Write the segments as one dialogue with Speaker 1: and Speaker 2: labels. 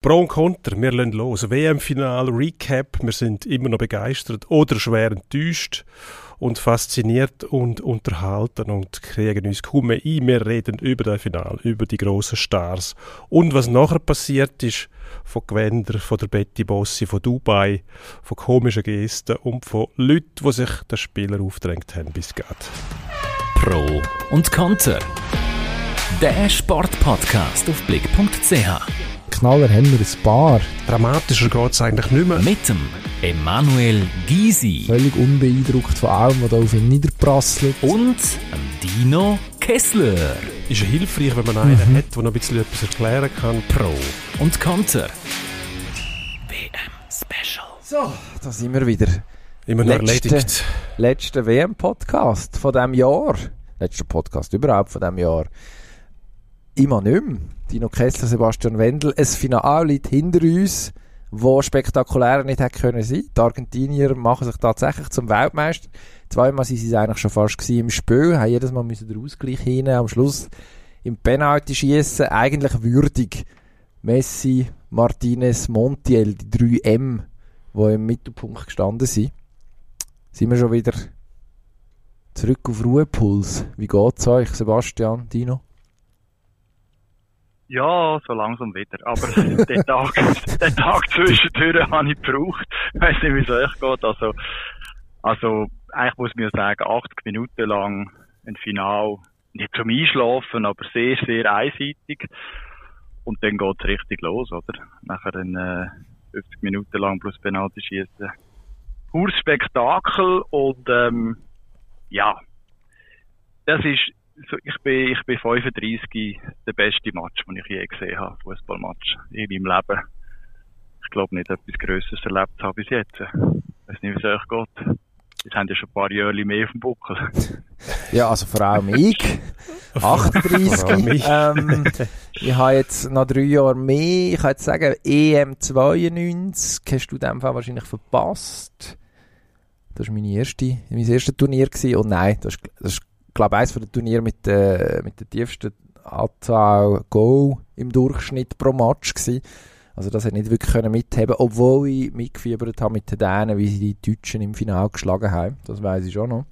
Speaker 1: Pro und Contra, wir lassen los. WM-Final, Recap, wir sind immer noch begeistert oder schwer enttäuscht und fasziniert und unterhalten und kriegen uns kaum mehr ein. Wir reden über das Final, über die grossen Stars und was nachher passiert ist von Gewänder, von der Betty Bossi, von Dubai, von komischen Gesten und von Leuten, die sich den Spieler aufgedrängt haben bis geht.
Speaker 2: Pro und Konter. Der Sportpodcast auf blick.ch.
Speaker 3: Knaller haben wir ein paar.
Speaker 1: Dramatischer geht es eigentlich nicht mehr.
Speaker 2: Mit dem Emanuel Gysi
Speaker 3: Völlig unbeeindruckt von allem, was da auf ihn niederprasselt.
Speaker 2: und dem Dino Kessler.
Speaker 1: Ist ja hilfreich, wenn man einen hat, der noch ein bisschen etwas erklären kann.
Speaker 2: Pro und Konter. WM Special.
Speaker 3: So, da sind wir wieder.
Speaker 1: Immer noch
Speaker 3: Letzte-
Speaker 1: erledigt.
Speaker 3: Letzter WM-Podcast von diesem Jahr. Letzter Podcast überhaupt von diesem Jahr. Immer nicht mehr. Dino Kessler, Sebastian Wendel. Ein Finale liegt hinter uns, wo spektakulärer nicht hätte können sein. Die Argentinier machen sich tatsächlich zum Weltmeister. Zweimal sind sie eigentlich schon fast gewesen im Spiel, haben jedes Mal müssen den Ausgleich hin, am Schluss im Penalty schießen, eigentlich würdig. Messi, Martinez, Montiel, die drei M, die im Mittelpunkt gestanden sind. Sind wir schon wieder zurück auf Ruhepuls. Wie geht's euch, Sebastian, Dino?
Speaker 4: Ja, so langsam wieder. Aber den Tag, den Tag zwischendurch habe ich gebraucht. Ich weiss nicht, wie es euch geht. Also, also, eigentlich muss man ja sagen, 80 Minuten lang ein Final, nicht zum Einschlafen, aber sehr, sehr einseitig. Und dann geht's richtig los, oder? Nachher dann, äh, 50 Minuten lang plus Penalty schießen. Pures Spektakel und, ähm, ja. Das ist, so, ich bin, ich bin 35, der beste Match, den ich je gesehen habe, Fußballmatch in meinem Leben. Ich glaube nicht, etwas Größeres erlebt habe bis jetzt. Ich weiß nicht, wie es euch geht. Jetzt haben ja schon ein paar Jahre mehr auf dem Buckel.
Speaker 3: Ja, also vor allem ich.
Speaker 1: Vor allem
Speaker 3: 38.
Speaker 1: ich.
Speaker 3: ähm, ich habe jetzt noch drei Jahre mehr. Ich kann jetzt sagen, EM 92 hast du in dem Fall wahrscheinlich verpasst. Das war meine erste, mein erstes Turnier. Gewesen. Und nein, das ist, das ist glaube eines der Turniere mit, der mit der tiefsten Anzahl Goal im Durchschnitt pro Match gewesen. Also das hat nicht wirklich können mitheben, obwohl ich mitgefiebert habe mit den Dänen, wie sie die Deutschen im Finale geschlagen haben. Das weiß ich schon noch.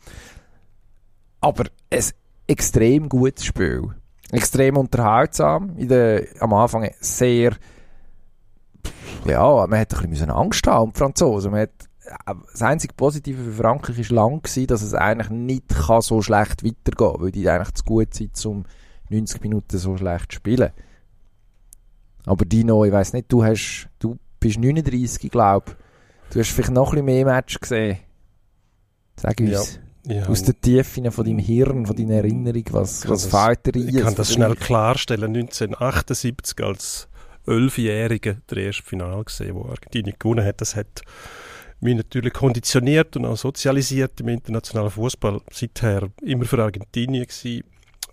Speaker 3: Aber ein extrem gutes Spiel. Extrem unterhaltsam. In der, am Anfang sehr, ja, man hat ein bisschen Angst haben die Franzosen. Man hat, das einzige Positive für Frankreich war lang, gewesen, dass es eigentlich nicht kann so schlecht weitergehen kann, weil die eigentlich zu gut sind, um 90 Minuten so schlecht zu spielen. Aber Dino, ich weiss nicht, du hast, du bist 39, glaube Du hast vielleicht noch ein bisschen mehr Match gesehen. Sag uns.
Speaker 1: Ja,
Speaker 3: Aus den Tiefen von deinem Hirn, von deiner Erinnerung, was, was fehlt dir
Speaker 1: ich kann das schnell klarstellen. 1978 als Elfjähriger der erste Final gesehen, wo Argentinien gewonnen hat. Das hat mich natürlich konditioniert und auch sozialisiert im internationalen Fußball. Seither immer für Argentinien gewesen.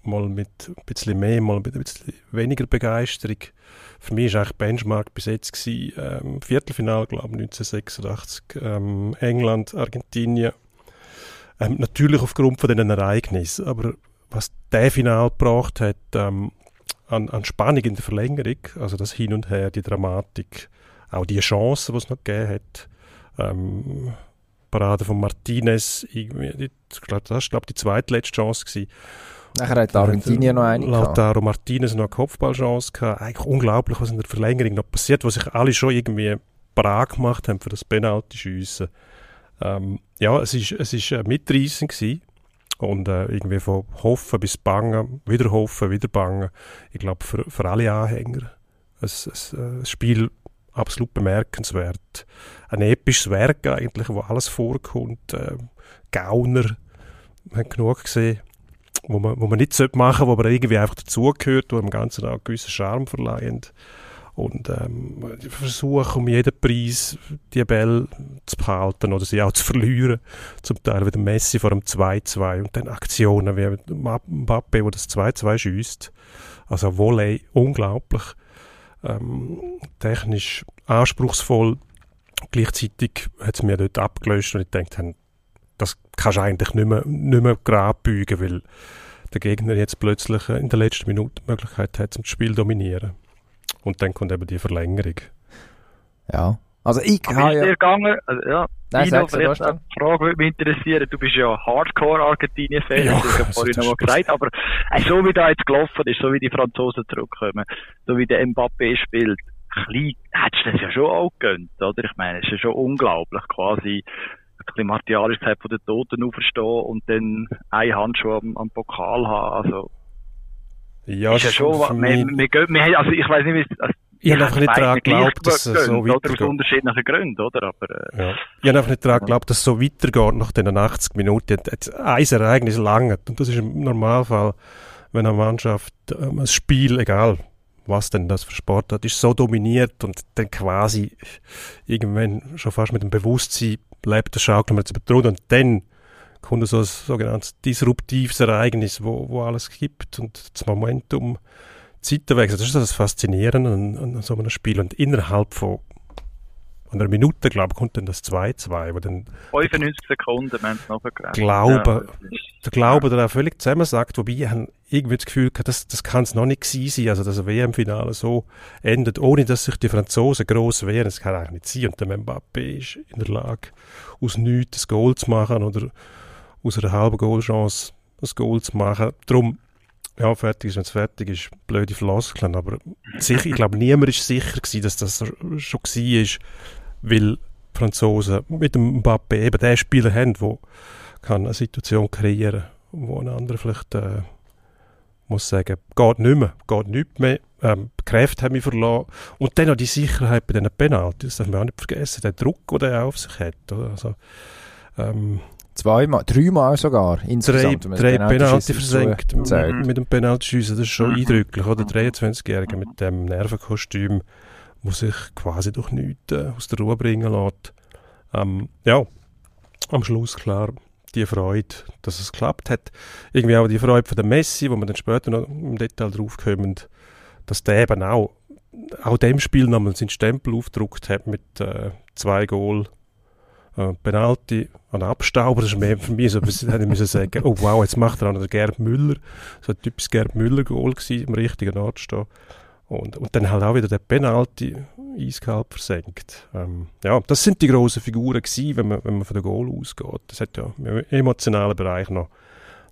Speaker 1: Mal mit ein bisschen mehr, mal mit ein bisschen weniger Begeisterung. Für mich war eigentlich Benchmark bis jetzt gewesen, ähm, Viertelfinal, glaube ich, 1986, ähm, England, Argentinien. Ähm, natürlich aufgrund von diesen Ereignissen, aber was der Final gebracht hat, ähm, an, an Spannung in der Verlängerung, also das Hin und Her, die Dramatik, auch die Chancen, die es noch gegeben hat, ähm, Parade von Martinez, irgendwie, ich glaube, das war die zweitletzte Chance gewesen.
Speaker 3: Nachher hat Argentinien noch eine gehabt.
Speaker 1: Lautaro Martinez noch eine Kopfballchance gehabt. Eigentlich unglaublich, was in der Verlängerung noch passiert, wo sich alle schon irgendwie parat gemacht haben für das Penalty-Schiessen. Ähm, ja, es ist, es ist äh, mitreißend gewesen. Und äh, irgendwie von Hoffen bis Bangen, wieder Hoffen, wieder Bangen. Ich glaube, für, für alle Anhänger ein, ein, ein Spiel absolut bemerkenswert. Ein episches Werk eigentlich, wo alles vorkommt. Äh, Gauner, wir haben genug gesehen, wo man, wo man nicht machen sollte, wo aber irgendwie einfach dazugehört, wo dem Ganzen auch einen gewissen Charme verleihen. Und ähm, die Versuche um jeden Preis die Bälle zu behalten oder sie auch zu verlieren. Zum Teil wie der Messi vor dem 2-2 und dann Aktionen wie Mbappe, der das 2-2 schießt. Also Volley, unglaublich. Ähm, technisch anspruchsvoll. Gleichzeitig hat es mir dort abgelöscht und ich dachte, das kannst du eigentlich nicht mehr, nicht mehr gerade beugen, weil der Gegner jetzt plötzlich in der letzten Minute die Möglichkeit hat, zum Spiel zu dominieren. Und dann kommt eben die Verlängerung.
Speaker 3: Ja. Also ich habe ja...
Speaker 4: dir gegangen? Also, ja.
Speaker 3: Nein,
Speaker 4: Dino, vielleicht eine Frage würde mich interessieren. Du bist ja Hardcore-Argentinien-Fan,
Speaker 1: Ja,
Speaker 4: das ja
Speaker 1: also
Speaker 4: vorhin noch mal gesagt. Aber äh, so wie da jetzt gelaufen ist, so wie die Franzosen zurückkommen, so wie der Mbappé spielt, klein, hättest du das ja schon auch gegönnt, oder? Ich meine, es ist ja schon unglaublich, quasi, ein bisschen martialisch gesagt, von den Toten auferstehen und dann eine Handschuh am, am Pokal haben. Also,
Speaker 1: Ja,
Speaker 4: ist ja schon,
Speaker 1: für
Speaker 4: wir, wir, wir, also ich weiß nicht, also,
Speaker 1: Ich habe einfach nicht daran geglaubt, dass es so
Speaker 4: oder? Aus
Speaker 1: weitergeht.
Speaker 4: unterschiedlichen Gründen, oder? Aber, äh,
Speaker 1: Ja. Ich habe einfach nicht daran geglaubt, dass es so weitergeht nach den 80 Minuten. Ein Ereignis langt. Und das ist im Normalfall, wenn eine Mannschaft ähm, ein Spiel, egal was denn das für Sport hat, ist so dominiert und dann quasi irgendwann schon fast mit dem Bewusstsein lebt, das schaukeln wir jetzt Runde. Und dann kommt so ein sogenanntes disruptives Ereignis, wo, wo alles gibt und das Momentum Zeiten wechselt. Das ist das Faszinierende an, an so einem Spiel. Und innerhalb von einer Minute, glaube ich, kommt dann das 2-2, wo dann
Speaker 4: 95 Sekunden, haben es noch.
Speaker 1: Glaube,
Speaker 4: Ja,
Speaker 1: der Glaube daran völlig zusammensagt, wobei ich irgendwie das Gefühl gehabt, das, das kann es noch nicht gewesen sein, also dass ein WM-Finale so endet, ohne dass sich die Franzosen gross wehren, das kann eigentlich nicht sein. Und der Mbappé ist in der Lage, aus nichts ein Goal zu machen oder aus einer halben Goalchance ein Goal zu machen. Darum, ja, fertig ist, wenn es fertig ist, blöde Floskeln, aber sicher, ich glaube, niemand ist sicher gewesen, dass das schon war, weil die Franzosen mit dem Mbappé eben den Spieler haben, der kann eine Situation kreieren, wo ein anderer vielleicht äh, muss sagen, geht nicht mehr, geht nicht mehr, ähm, die Kräfte haben mich verloren. Und dann noch die Sicherheit bei diesen Penalty, das darf man auch nicht vergessen, der Druck, den er auf sich hat. Oder? Also, ähm,
Speaker 3: Zweimal, dreimal sogar
Speaker 1: drei,
Speaker 3: insgesamt. das
Speaker 1: drei Penalty versenkt mit, mit dem Penaltyschiessen, das ist schon
Speaker 4: Mhm.
Speaker 1: eindrücklich, oder? 23-Jährige mit dem Nervenkostüm, wo sich quasi durch nichts äh, aus der Ruhe bringen lässt. Ähm, ja, am Schluss klar die Freude, dass es geklappt hat. Irgendwie auch die Freude von der Messi, wo wir dann später noch im Detail drauf kommen, dass der eben auch, auch dem Spiel nochmal seinen Stempel aufgedruckt hat mit äh, zwei Goal. Äh, Penalty an Abstauber, das ist mehr für mich so, ich müssen sagen, oh wow, jetzt macht er auch noch den Gerd Müller, so ein typisches Gerd Müller-Goal gewesen, am richtigen Ort stehen. Und, und dann halt auch wieder der Penalty eiskalt versenkt. Ähm, ja, das sind die grossen Figuren gewesen, wenn man, wenn man von der Goal ausgeht. Das hat ja im emotionalen Bereich noch,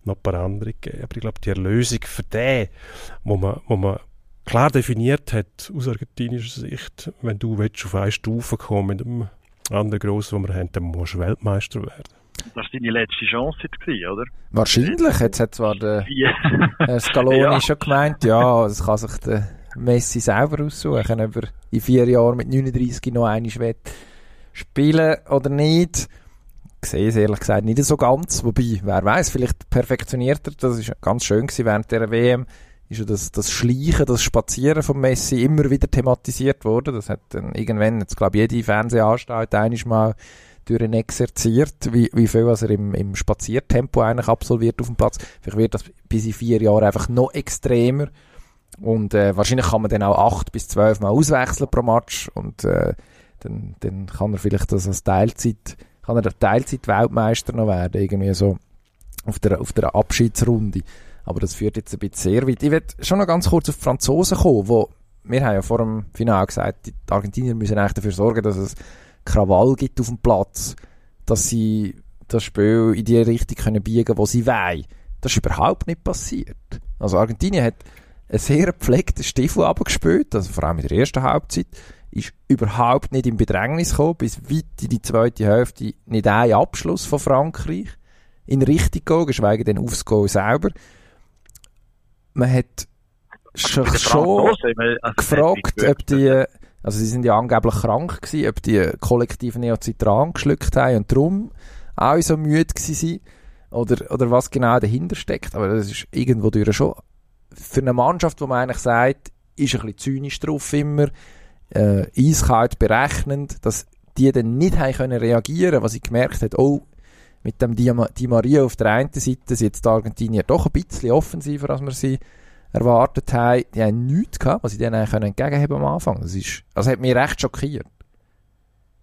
Speaker 1: noch ein paar andere gegeben. Aber ich glaube, die Erlösung für den, wo man, wo man klar definiert hat, aus argentinischer Sicht, wenn du willst, auf eine Stufe kommen mit dem anderen Grossen, den wir haben, dann musst du Weltmeister werden.
Speaker 4: Das war deine letzte Chance jetzt gewesen, oder?
Speaker 3: Wahrscheinlich. Jetzt hat zwar der Scaloni
Speaker 4: Ja.
Speaker 3: schon gemeint, ja, das kann sich der Messi selber aussuchen, ob er in vier Jahren mit 39 noch einmal will spielen oder nicht. Ich sehe es ehrlich gesagt nicht so ganz. Wobei, wer weiß, vielleicht perfektioniert er. Das ist ganz schön gewesen während der WM. Ist ja das, das Schleichen, das Spazieren von Messi immer wieder thematisiert worden. Das hat dann irgendwann, jetzt glaube ich, jede Fernsehanstalt einiges mal durch exerziert, wie, wie viel was er im, im Spaziertempo eigentlich absolviert auf dem Platz. Vielleicht wird das bis in vier Jahren einfach noch extremer. Und äh, wahrscheinlich kann man dann auch acht bis zwölf Mal auswechseln pro Match und äh, dann, dann kann er vielleicht das als Teilzeit, kann er der Teilzeit-Weltmeister noch werden, irgendwie so auf der, auf der Abschiedsrunde. Aber das führt jetzt ein bisschen sehr weit. Ich will schon noch ganz kurz auf die Franzosen kommen, wo wir haben ja vor dem Finale gesagt, die Argentinier müssen eigentlich dafür sorgen, dass es Krawall gibt auf dem Platz, dass sie das Spiel in die Richtung können biegen, wo sie wollen. Das ist überhaupt nicht passiert. Also Argentinien hat einen sehr gepflegten Stiefel abgespielt, also vor allem in der ersten Halbzeit, ist überhaupt nicht in Bedrängnis gekommen, bis weit in die zweite Hälfte nicht ein Abschluss von Frankreich in Richtung gehen, geschweige denn aufs Goal selber. Man hat schon, schon
Speaker 4: also,
Speaker 3: gefragt, ob die, also sie sind ja angeblich krank gewesen, ob die kollektiv Neocitran geschluckt haben und darum auch so müde gewesen sind, oder, oder was genau dahinter steckt, aber das ist irgendwo durch schon für eine Mannschaft, wo man eigentlich sagt, ist ein bisschen zynisch drauf immer, äh, eiskalt berechnend, dass die dann nicht haben können reagieren, was ich gemerkt hat, oh, mit dem Di, Di Maria auf der einen Seite sind jetzt die Argentinier doch ein bisschen offensiver, als wir sie erwartet haben. Die haben nichts gehabt, was sie denen eigentlich können entgegenhaben am Anfang. Das ist, das hat mich recht schockiert.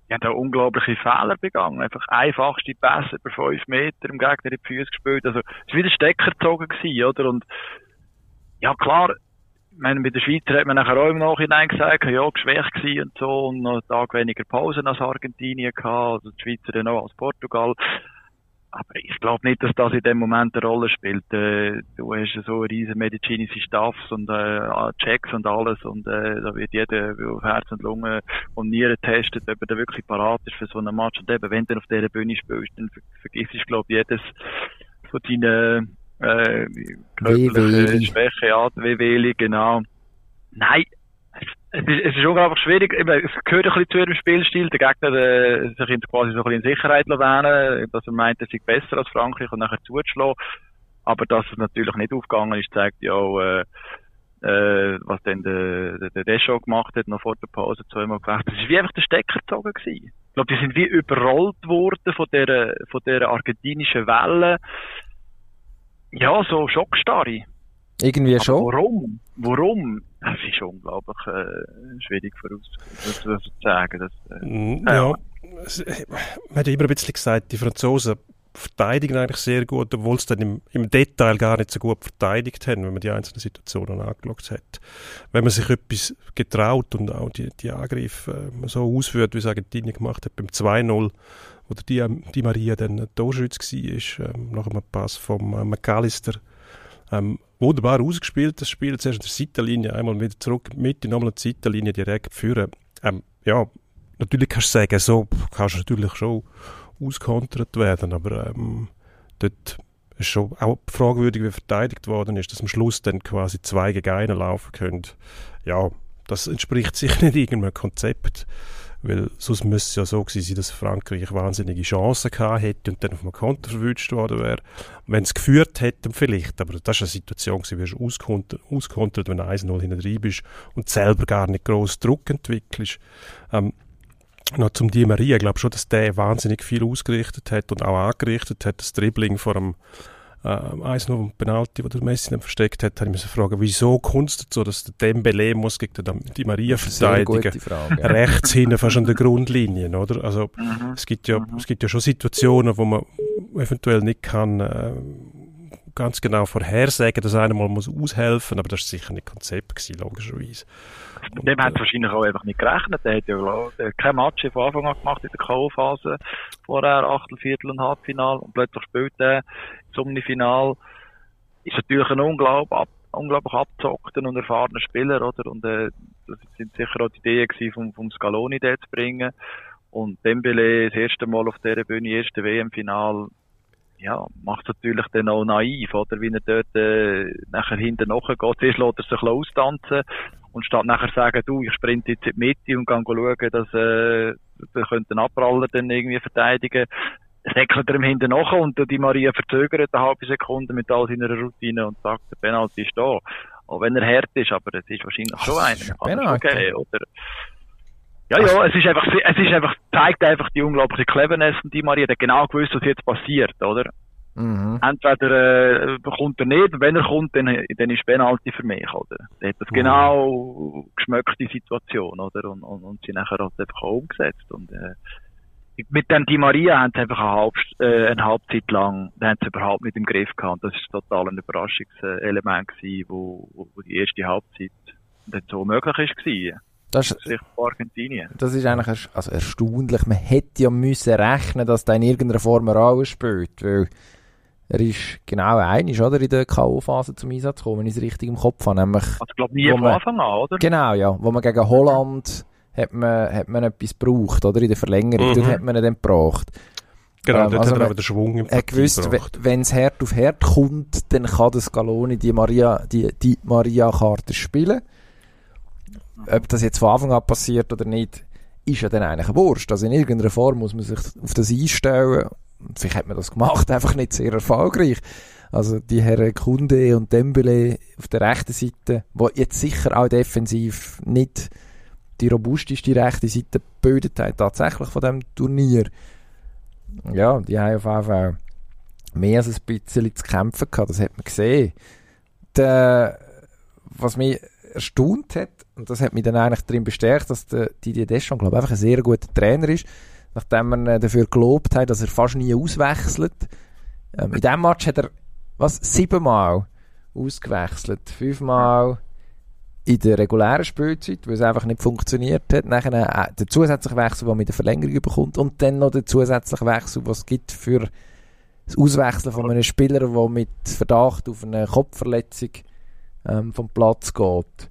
Speaker 4: Die haben da unglaubliche Fehler begangen. Einfach einfachste Pässe über fünf Meter im Gegner in die Füße gespielt. Also, es war wieder Stecker gezogen oder? Und, ja, klar, meine, bei den Schweizer hat man nachher auch im Nachhinein gesagt, ja, geschwächt gewesen und so, und noch einen Tag weniger Pause als Argentinien gehabt, also die Schweizer dann auch als Portugal. Aber ich glaube nicht, dass das in dem Moment eine Rolle spielt. Äh, du hast so riesen medizinische Staffs und äh, Checks und alles und äh, da wird jeder auf Herz und Lunge und Nieren testet, ob er da wirklich parat ist für so einen Match. Und eben, wenn du auf dieser Bühne spielst, dann ver vergisst du, glaube ich, jedes von deinen äh, körperlichen Schwäche, WWli, genau. Nein, es ist, es ist unglaublich schwierig. Es gehört ein bisschen zu ihrem Spielstil. Der Gegner äh, sich quasi so ein bisschen in Sicherheit wählen, dass er meint, er sei besser als Frankreich und nachher zuzuschlagen. Aber dass es natürlich nicht aufgegangen ist, zeigt ja auch, äh, äh, was denn der, der, der Deschamps gemacht hat, noch vor der Pause zweimal gewechselt. Es war wie einfach der Stecker gezogen gewesen. Ich glaube, die sind wie überrollt worden von der, von der argentinischen Welle. Ja, so Schockstarre.
Speaker 3: Irgendwie
Speaker 4: Aber
Speaker 3: schon.
Speaker 4: Warum? Warum? Das ist unglaublich äh, schwierig vorauszusagen. zu sagen. Das, äh,
Speaker 1: Mm,
Speaker 4: Ja.
Speaker 1: Äh, man hat ja immer ein bisschen gesagt, die Franzosen verteidigen eigentlich sehr gut, obwohl sie dann im, im Detail gar nicht so gut verteidigt haben, wenn man die einzelnen Situationen angeschaut hat. Wenn man sich etwas getraut und auch die, die Angriffe äh, so ausführt, wie es Argentinien gemacht hat beim 2-0, wo der die, die Maria dann Torschütz war, ähm, nach einem Pass vom äh, McAllister. Ähm, wunderbar ausgespielt, das Spiel. Zuerst an der Seitenlinie, einmal wieder zurück, Mitte, nochmal an die Seitenlinie direkt führen. Ähm, ja, natürlich kannst du sagen, so kannst du natürlich schon auskontert werden, aber ähm, dort ist schon auch fragwürdig, wie verteidigt worden ist, dass am Schluss dann quasi zwei gegen einen laufen können. Ja, das entspricht sicher nicht irgendeinem Konzept, weil sonst müsste es ja so gewesen sein, dass Frankreich wahnsinnige Chancen gehabt hätte und dann auf einem Konter verwünscht worden wäre. Wenn es geführt hätte, vielleicht, aber das war eine Situation, gewesen, du auskontert, auskontert wenn du 1-0 hinten drin bist und selber gar nicht groß Druck entwickelst. Ähm, noch zum Di Maria, ich glaube schon, dass der wahnsinnig viel ausgerichtet hat und auch angerichtet hat. Das Dribbling vor dem äh, 1 Penalty, wo der Messi dann versteckt hat, habe ich mich fragen, wieso kommt es dazu, dass der Dembele muss gegen den Di Maria verteidigen? Rechts hinten fast an der Grundlinie, oder? Also
Speaker 4: Mhm.
Speaker 1: es gibt ja, es gibt ja schon Situationen, wo man eventuell nicht kann äh, ganz genau vorhersagen, dass einer mal muss aushelfen, aber das war sicher nicht Konzept gewesen, logischerweise.
Speaker 4: Mit dem hat es wahrscheinlich auch einfach nicht gerechnet. Der hat ja hat kein Match von Anfang an gemacht in der K.O.-Phase. Vorher Achtel, Viertel und Halbfinal. Und plötzlich spielt er zum Final. Ist natürlich ein unglaublich, unglaublich abgezockter und erfahrener Spieler, oder? Und, äh, das sind sicher auch die Ideen gewesen, vom, vom Scaloni den zu bringen. Und Dembele, das erste Mal auf dieser Bühne, erste WM-Final, ja, macht es natürlich dann auch naiv, oder? Wie er dort, äh, nachher hinten nachgeht. Zuerst lässt er sich ein austanzen und statt nachher sagen, du, ich sprinte jetzt in die Mitte und kann schauen, dass, äh, wir könnten Abpraller dann irgendwie verteidigen. Säckelt er ihm hinten nach und die Maria verzögert eine halbe Sekunde mit all seiner Routine und sagt, der Penalty ist da. Auch wenn er hart ist, aber es ist wahrscheinlich
Speaker 3: Ach,
Speaker 4: schon einer.
Speaker 3: ein
Speaker 4: Kann geben, oder? Ja, ja, es ist einfach, es ist einfach, zeigt einfach die unglaubliche Cleverness von die Maria, der hat genau gewusst, was jetzt passiert, oder?
Speaker 3: Mhm.
Speaker 4: entweder äh, kommt er nicht, und wenn er kommt, dann, dann ist Penalty für mich, oder? Der hat das
Speaker 1: Mhm.
Speaker 4: genau geschmeckt, die Situation, oder? Und, und, und sie nachher halt einfach auch umgesetzt. Und, äh, mit dem Di Maria haben sie einfach eine, Halb, äh, eine Halbzeit lang, haben sie überhaupt nicht im Griff gehabt. Das ist total ein Überraschungselement gewesen, wo, wo, wo die erste Halbzeit dann so möglich ist gewesen.
Speaker 3: Das,
Speaker 4: ist Argentinien.
Speaker 3: das ist eigentlich erst- also erstaunlich. Man hätte ja müssen rechnen, dass der in irgendeiner Form eine Rolle spielt, weil er ist genau einig, oder, in der K.O.-Phase zum Einsatz gekommen, wenn ich es richtig im Kopf habe, nämlich
Speaker 4: Also, ich glaube, nie von Anfang an, oder?
Speaker 3: Genau, ja. Wo man gegen Holland hat man, hat man etwas gebraucht, oder? In der Verlängerung.
Speaker 1: Mhm.
Speaker 3: Dort hat man ihn dann gebraucht.
Speaker 1: Genau,
Speaker 3: Ähm,
Speaker 1: dort
Speaker 3: also
Speaker 1: hat er
Speaker 3: man-
Speaker 1: auch den Schwung im
Speaker 3: Er gewusst, wenn es Herd auf Herd kommt, dann kann der Scaloni die Maria, die, die Maria-Karte spielen. Ob das jetzt von Anfang an passiert oder nicht, ist ja dann eigentlich Wurst. Also in irgendeiner Form muss man sich auf das einstellen. Vielleicht hat man das gemacht, einfach nicht sehr erfolgreich. Also die Herren Kunde und Dembele auf der rechten Seite, wo jetzt sicher auch defensiv nicht die robusteste rechte Seite gebildet haben, tatsächlich von dem Turnier. Ja, die haben auf jeden Fall mehr als ein bisschen zu kämpfen gehabt, das hat man gesehen. Der, was mich erstaunt hat, und das hat mich dann eigentlich darin bestärkt, dass der Didier Deschamps, glaube ich, einfach ein sehr guter Trainer ist, nachdem man dafür gelobt hat, dass er fast nie auswechselt. Ähm, in diesem Match hat er, was, siebenmal ausgewechselt. Fünfmal in der regulären Spielzeit, weil es einfach nicht funktioniert hat. Nachher äh, der zusätzliche Wechsel, den man mit der Verlängerung bekommt und dann noch der zusätzliche Wechsel, was es gibt für das Auswechseln von einem Spieler, der mit Verdacht auf eine Kopfverletzung ähm, vom Platz geht.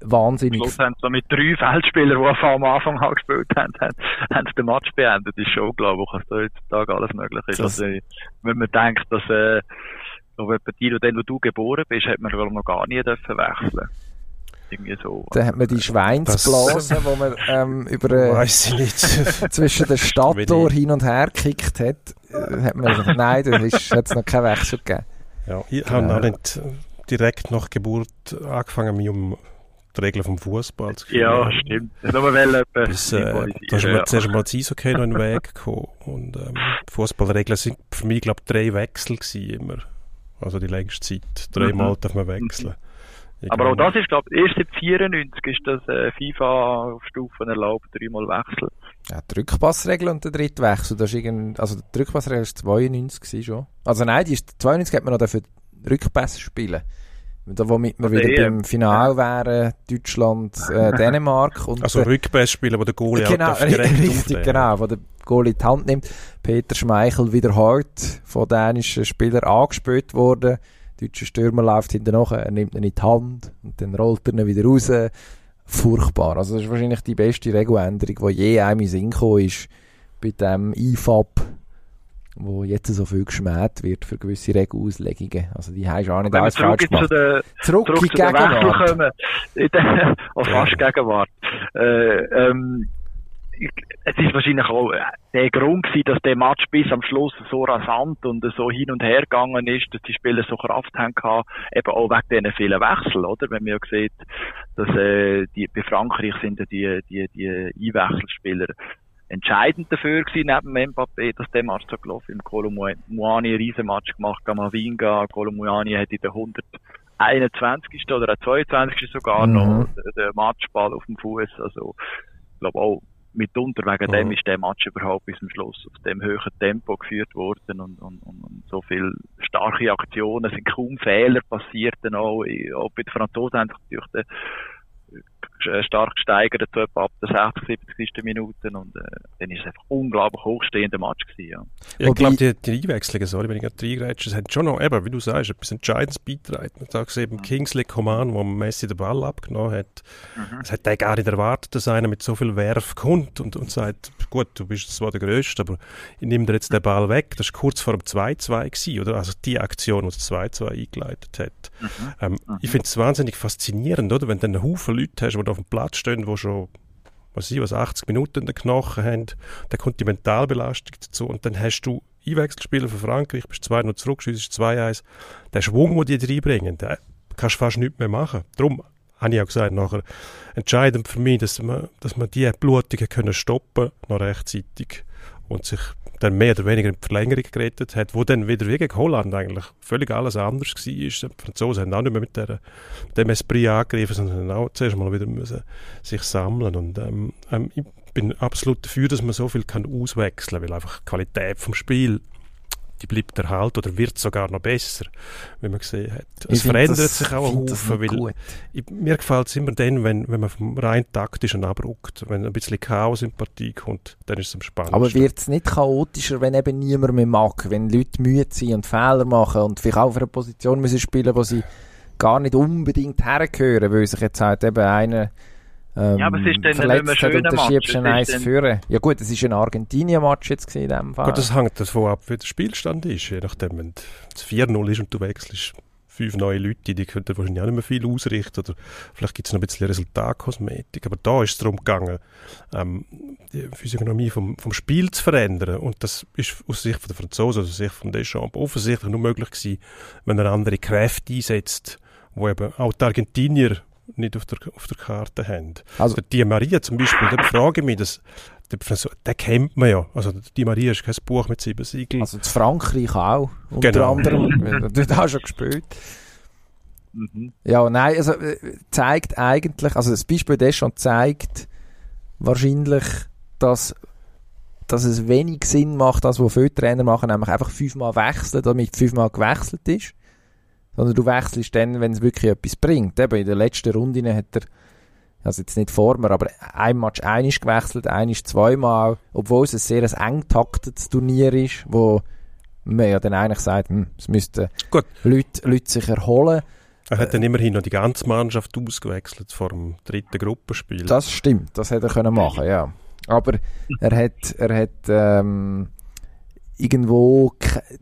Speaker 3: Wahnsinnig.
Speaker 4: Schluss haben sie mit drei Feldspielern, die am Anfang an gespielt haben, haben, haben sie den Match beendet. Das ist schon unglaublich, was da heutzutage alles möglich ist.
Speaker 3: Das-
Speaker 4: Also, wenn man denkt, dass, äh, so etwa die, wo du geboren bist, hat man ich, noch gar nie dürfen wechseln. Irgendwie so.
Speaker 3: Dann hat man die Schweinsblase, die man ähm, über äh,
Speaker 1: Weiß ich nicht.
Speaker 3: zwischen den Stadttor hin und her gekickt hat. Äh, hat man gesagt, nein, da hat es noch keinen Wechsel gegeben.
Speaker 1: ja, ich
Speaker 3: Ja.
Speaker 1: habe auch nicht äh, direkt nach Geburt angefangen, mich um die Regeln vom Fußball zu
Speaker 4: ja,
Speaker 1: kümmern.
Speaker 4: stimmt. Nur weil etwas
Speaker 1: Bis, äh, da ist mir zuerst mal das Eishockey noch in den Weg gekommen. Und ähm, die Fußballregeln sind für mich, glaube ich, drei Wechsel gewesen immer. Also die längste Zeit. Dreimal
Speaker 4: Mhm.
Speaker 1: darf man wechseln.
Speaker 4: Aber auch das ist, glaube ich, erst seit 94 ist das äh, FIFA auf Stufen erlaubt, dreimal wechseln.
Speaker 3: Ja, die Rückpassregel und der dritte Wechsel, das ist irgend, also die Rückpassregel ist 92 gewesen schon. Also nein, die ist, 92 hat man noch dafür Rückpass spielen. Da, womit wir
Speaker 4: Also
Speaker 3: wieder
Speaker 4: EM.
Speaker 3: beim Final wären, Deutschland, äh, Dänemark und
Speaker 1: Also
Speaker 3: äh,
Speaker 1: Rückpass spielen, wo der Goalie
Speaker 3: genau,
Speaker 1: auch
Speaker 3: richtig, genau, wo der Goalie in die Hand nimmt. Peter Schmeichel wieder hart von dänischen Spielern angespielt worden. Der deutsche Stürmer läuft hinten nachher, er nimmt ihn in die Hand und dann rollt er ihn wieder raus. Furchtbar. Also das ist wahrscheinlich die beste Regeländerung, die je einem in Sinn gekommen ist bei dem IFAB, wo jetzt so viel geschmäht wird für gewisse Regelauslegungen. Also die haben auch nicht alles
Speaker 4: zurück
Speaker 3: falsch
Speaker 4: zu
Speaker 3: gemacht.
Speaker 4: der,
Speaker 3: Zurück,
Speaker 4: zurück
Speaker 3: in
Speaker 4: zu
Speaker 3: die Gegenwart.
Speaker 4: Kommen. In der, oh, fast Gegenwart. Äh, ähm, es ist wahrscheinlich auch der Grund gewesen, dass der Match bis am Schluss so rasant und so hin und her gegangen ist, dass die Spieler so Kraft haben gehabt, eben auch wegen diesen vielen Wechsel, oder? Wenn man ja sieht, dass äh, die, bei Frankreich sind ja die, die, die Einwechselspieler entscheidend dafür gewesen, neben Mbappé, dass der Match so gelaufen ist. Im Kolomuani einen riesen Match gemacht, Gamavinga, Kolomuani hat in der 121. oder der 22. sogar
Speaker 3: Mhm.
Speaker 4: noch den Matchball auf dem Fuß. Also, ich glaube auch mitunter wegen dem
Speaker 1: Mhm.
Speaker 4: ist der Match überhaupt bis zum Schluss auf dem höheren Tempo geführt worden und, und, und, so viele starke Aktionen, es sind kaum Fehler passiert dann auch. auch bei den Franzosen haben sich natürlich stark gesteigert, so etwa ab der 60, 70. Minuten und äh, dann ist es einfach unglaublich hochstehender Match gewesen, ja.
Speaker 1: Ja, ich glaube, die, die Einwechslungen, sorry, wenn ich gerade reingrätsche, es hat schon noch, eben, wie du sagst, etwas Entscheidendes beitragen. Man hat gesehen, beim Kingsley Coman, wo Messi den Ball abgenommen hat, es hat der gar nicht erwartet, dass einer mit so viel Werf kommt und, und sagt, gut, du bist zwar der Größte, aber ich nehme dir jetzt den Ball weg. Das war kurz vor dem 2-2 gewesen, oder? Also die Aktion, die das 2-2 eingeleitet hat. Ähm, Ich finde es wahnsinnig faszinierend, oder? Wenn du einen Haufen Leute hast, die auf dem Platz stehen, die schon was ich, was 80 Minuten in den Knochen haben, dann kommt die Mentalbelastung dazu und dann hast du Einwechselspieler für Frankreich, bist 2-0 zurück, schießt 2-1. Der Schwung, den die reinbringen, den kannst du fast nichts mehr machen. Darum habe ich auch gesagt, nachher entscheidend für mich, dass man, dass man die Blutungen können stoppen noch rechtzeitig und sich dann mehr oder weniger in die Verlängerung gerettet hat, wo dann wieder wie gegen Holland eigentlich völlig alles anders war. Die Franzosen haben auch nicht mehr mit der, dem Esprit angegriffen, sondern auch zuerst mal wieder müssen sich sammeln und ähm, ähm, ich bin absolut dafür, dass man so viel kann auswechseln, weil einfach die Qualität vom Spiel die bleibt erhalten oder wird sogar noch besser, wie man gesehen hat.
Speaker 3: Ich
Speaker 1: Es verändert
Speaker 3: das-
Speaker 1: sich auch ein Haufen, weil
Speaker 3: gut.
Speaker 1: ich, mir gefällt es immer dann, wenn, wenn man vom rein taktischen abruckt. Wenn ein bisschen Chaos in die Partie kommt, dann ist es am spannendsten.
Speaker 3: Aber wird es nicht chaotischer, wenn eben niemand mehr mag, wenn Leute müde sind und Fehler machen und vielleicht auch auf einer Position müssen spielen, wo sie gar nicht unbedingt hergehören, weil sich jetzt halt eben einer ähm,
Speaker 4: Ja, aber es ist dann
Speaker 3: verletzt
Speaker 4: nicht mehr
Speaker 3: hat und eins
Speaker 4: dann-
Speaker 3: führen. Ja gut, es ist ein Argentinien-Match jetzt in dem Fall.
Speaker 1: Gut, das hängt davon ab, wie der Spielstand ist. Je nachdem, wenn es 4-0 ist und du wechselst fünf neue Leute, die könnten wahrscheinlich auch nicht mehr viel ausrichten oder vielleicht gibt es noch ein bisschen Resultatkosmetik. Aber da ist es darum gegangen, ähm, die Physiognomie vom, vom Spiel zu verändern. Und das ist aus Sicht der Franzosen, aus Sicht von Deschamps offensichtlich nur möglich gewesen, wenn er andere Kräfte einsetzt, wo eben auch die Argentinier nicht auf der, auf der Karte haben.
Speaker 3: Also-
Speaker 1: der Di Maria zum Beispiel, da frage ich mich, das, der, den kennt man ja. Also Di Maria ist kein Buch mit sieben Siegeln.
Speaker 3: Also zu Frankreich auch, unter
Speaker 1: Genau.
Speaker 3: anderem. Dort hast du schon gespielt.
Speaker 4: Mhm.
Speaker 3: Ja, nein, also äh, zeigt eigentlich, also das Beispiel Deschamps zeigt wahrscheinlich, dass, dass es wenig Sinn macht, das, was viele Trainer machen, nämlich einfach fünfmal wechseln, damit fünfmal gewechselt ist. Sondern du wechselst dann, wenn es wirklich etwas bringt. Eben in der letzten Runde hat er, also jetzt nicht vor mir, aber ein Match einisch gewechselt, einisch zweimal, obwohl es ein sehr eng taktetes Turnier ist, wo man ja dann eigentlich sagt, hm, es müssten
Speaker 1: Gut.
Speaker 3: Leute, Leute sich erholen.
Speaker 1: Er hat dann immerhin noch die ganze Mannschaft ausgewechselt vor dem dritten Gruppenspiel.
Speaker 3: Das stimmt, das hätte er können machen, ja. Aber er hat, er hat ähm, irgendwo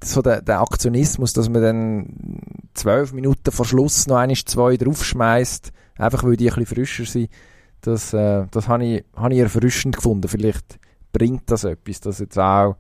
Speaker 3: so der, der Aktionismus, dass man dann zwölf Minuten vor Schluss noch eines zwei draufschmeißt, einfach weil die ein bisschen frischer sind, das, äh, das habe ich, habe ich erfrischend gefunden. Vielleicht bringt das etwas, dass jetzt auch,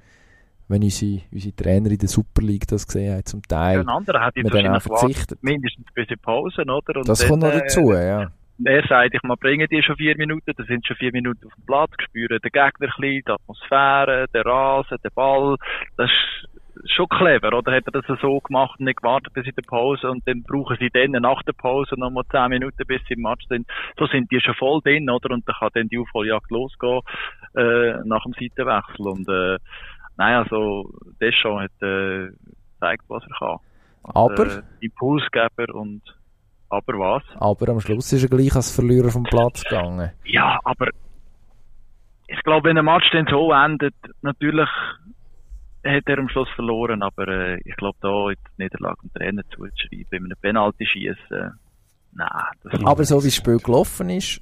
Speaker 3: wenn unsere, unsere Trainer in der Super League das gesehen haben, zum Teil,
Speaker 4: Ein anderer hat gewartet,
Speaker 3: verzichtet.
Speaker 4: mindestens bis in Pausen, oder? Und
Speaker 3: Das kommt noch
Speaker 4: äh,
Speaker 3: dazu, ja.
Speaker 4: Er sagt, ich mal bringen die schon vier Minuten, da sind schon vier Minuten auf dem Platz, spüren den Gegner ein bisschen, die Atmosphäre, den Rasen, den Ball. Das ist schon clever, oder? Hat er das so gemacht und nicht gewartet bis in der Pause und dann brauchen sie dann nach der Pause noch mal zehn Minuten, bis sie im Match sind. So sind die schon voll drin, oder? Und dann kann dann die Aufholjagd losgehen, äh, nach dem Seitenwechsel. Und, äh, nein, also, Deschamps hat, äh, gezeigt, was er kann.
Speaker 3: Aber,
Speaker 4: Äh, Impulsgeber und, aber was?
Speaker 3: aber am Schluss ist er gleich als Verlierer vom Platz gegangen.
Speaker 4: Ja, aber ich glaube, wenn ein Match dann so endet, natürlich hat er am Schluss verloren, aber äh, ich glaube, da jetzt die Niederlage dem Trainer zuzuschreiben, bei einem Penalty schießen, nein, das
Speaker 3: Aber so wie das Spiel gelaufen ist,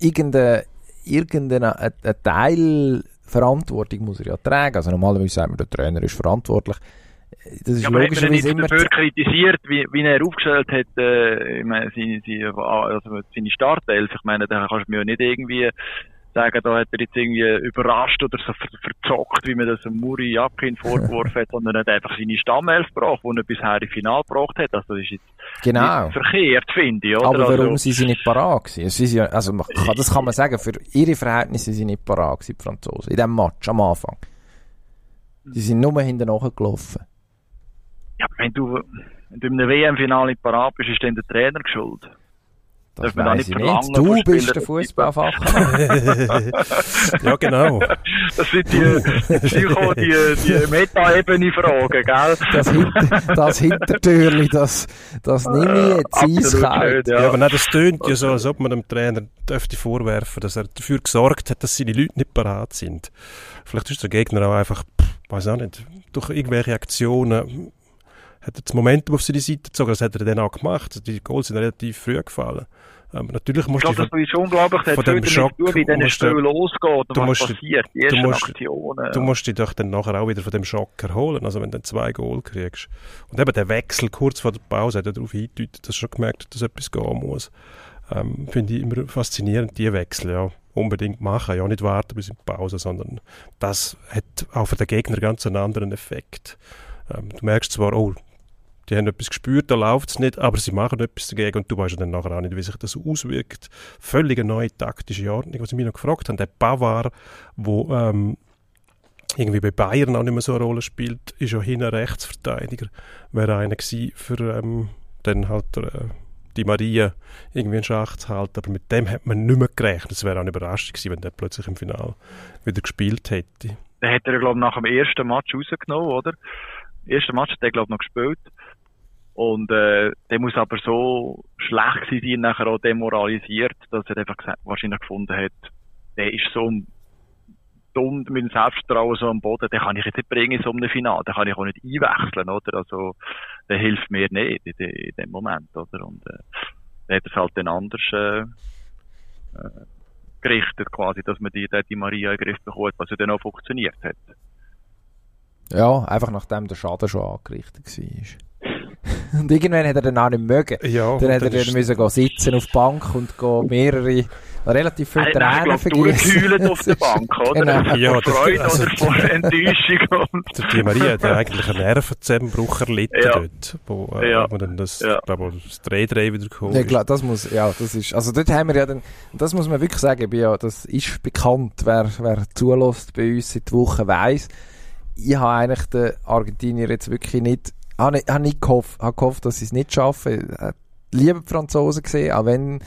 Speaker 3: irgendein, irgendein ein, ein Teil Verantwortung muss er ja tragen. Also normalerweise sagt man, der Trainer ist verantwortlich. Das ist
Speaker 4: ja, aber hat man nicht dafür kritisiert, wie, wie er aufgestellt hat, äh, ich meine, seine, seine, also seine Startelf. Ich meine, da kannst du mir ja nicht irgendwie sagen, da hat er jetzt irgendwie überrascht oder so ver verzockt, wie man das Muri Yakin vorgeworfen hat, sondern er hat einfach seine Stammelf gebracht, die er bisher im Final gebracht hat. Also das ist jetzt
Speaker 3: Genau.
Speaker 4: verkehrt, finde ich, oder?
Speaker 3: Aber warum
Speaker 4: also,
Speaker 3: sind sie nicht parat gewesen? Ja, also man kann, das kann man sagen, für ihre Verhältnisse sind sie nicht parat gewesen, die Franzosen. In diesem Match am Anfang. Die sind nur hinten nachgelaufen.
Speaker 4: Ja, wenn du, wenn du in einem WM-Finale nicht parat bist, ist dann der Trainer geschuld.
Speaker 3: Das
Speaker 4: Darf man da
Speaker 3: weiss
Speaker 4: nicht
Speaker 3: ich
Speaker 4: verlangen
Speaker 3: nicht. Du bist der Fußballfachmann.
Speaker 1: ja, genau.
Speaker 4: Das sind die, Psycho, die, die Meta-Ebene-Fragen, gell?
Speaker 3: das, Hinter, das Hintertürli, das, das nehme ich jetzt eiskalt.
Speaker 4: nicht,
Speaker 1: Ja,
Speaker 4: ja.
Speaker 1: aber nein, das tönt ja so, als ob man dem Trainer dürfte vorwerfen, dass er dafür gesorgt hat, dass seine Leute nicht parat sind. Vielleicht ist der Gegner auch einfach, weiß auch nicht, durch irgendwelche Aktionen hat er das Momentum auf seine Seite gezogen. Das hat er dann auch gemacht. Die Goals sind relativ früh gefallen. Aber natürlich
Speaker 4: Ich
Speaker 1: musst du
Speaker 4: glaube, das ist unglaublich, das
Speaker 1: von
Speaker 4: hat
Speaker 1: dem
Speaker 4: viel damit
Speaker 1: Schock
Speaker 4: zu tun, wie
Speaker 1: du-
Speaker 4: Spiel losgeht und was
Speaker 1: musst-
Speaker 4: passiert, die
Speaker 1: du musst-
Speaker 4: Aktionen.
Speaker 1: Du musst dich doch dann nachher auch wieder von dem Schock erholen, also wenn du dann zwei Goal kriegst. Und eben der Wechsel kurz vor der Pause hat ja darauf hingedeutet, dass du schon gemerkt hast, dass etwas gehen muss. Ähm, Finde ich immer faszinierend, die Wechsel, ja. Unbedingt machen, ja nicht warten bis in die Pause, sondern das hat auch für den Gegner ganz einen anderen Effekt. Ähm, du merkst zwar, oh, die haben etwas gespürt, da läuft es nicht, aber sie machen etwas dagegen und du weißt ja dann nachher auch nicht, wie sich das auswirkt. Völlig eine neue taktische Ordnung. Was ich mich noch gefragt habe, der Bavard, wo ähm, irgendwie bei Bayern auch nicht mehr so eine Rolle spielt, ist ja hinten Rechtsverteidiger. Wäre einer gewesen, für ähm, dann halt äh, die Maria irgendwie in Schach zu halten. Aber mit dem hat man nicht mehr gerechnet. Es wäre auch eine Überraschung gewesen, wenn der plötzlich im Finale wieder gespielt hätte.
Speaker 4: Den hat er, glaube ich, nach dem ersten Match rausgenommen, oder? Ersten Match hat er, glaube ich, noch gespielt. Und äh, der muss aber so schlecht sein, nachher auch demoralisiert, dass er einfach wahrscheinlich gefunden hat, der ist so dumm mit dem Selbstvertrauen so am Boden, den kann ich jetzt nicht bringen in so einem Finale, den kann ich auch nicht einwechseln, oder? Also, der hilft mir nicht in, in dem Moment, oder? Und äh, dann hat es halt dann anders äh, äh, gerichtet, quasi, dass man die, die Maria in den Griff bekommt, was ja dann auch funktioniert hat.
Speaker 3: Ja, einfach nachdem der Schaden schon angerichtet war. Und irgendwann hat er dann auch nicht mögen.
Speaker 1: Ja,
Speaker 3: Dann hat er
Speaker 1: dann
Speaker 3: müssen gehen sitzen auf der Bank und gehen mehrere, relativ viele Tränen
Speaker 4: glaub, durchgeheult
Speaker 3: vergießen.
Speaker 4: auf der Bank, oder?
Speaker 3: Genau.
Speaker 1: Ja, das-
Speaker 4: Freude
Speaker 1: also-
Speaker 4: oder vor Enttäuschung. Und
Speaker 1: Der Di Maria hat ja eigentlich einen Nervenzusammenbruch erlitten
Speaker 4: Ja.
Speaker 1: dort, wo, äh,
Speaker 4: Ja.
Speaker 1: wo dann das,
Speaker 4: Ja.
Speaker 1: glaube ich, das Drehdreh wieder gekommen
Speaker 3: Ja, klar, das muss, ja, das ist, also dort haben wir ja dann, das muss man wirklich sagen, ja, das ist bekannt, wer, wer zulässt bei uns seit Wochen weiss. Ich habe eigentlich den Argentinier jetzt wirklich nicht, habe nicht, habe nicht gehofft, habe gehofft, dass sie es nicht schaffen. Ich habe Liebe die Franzosen gesehen, auch wenn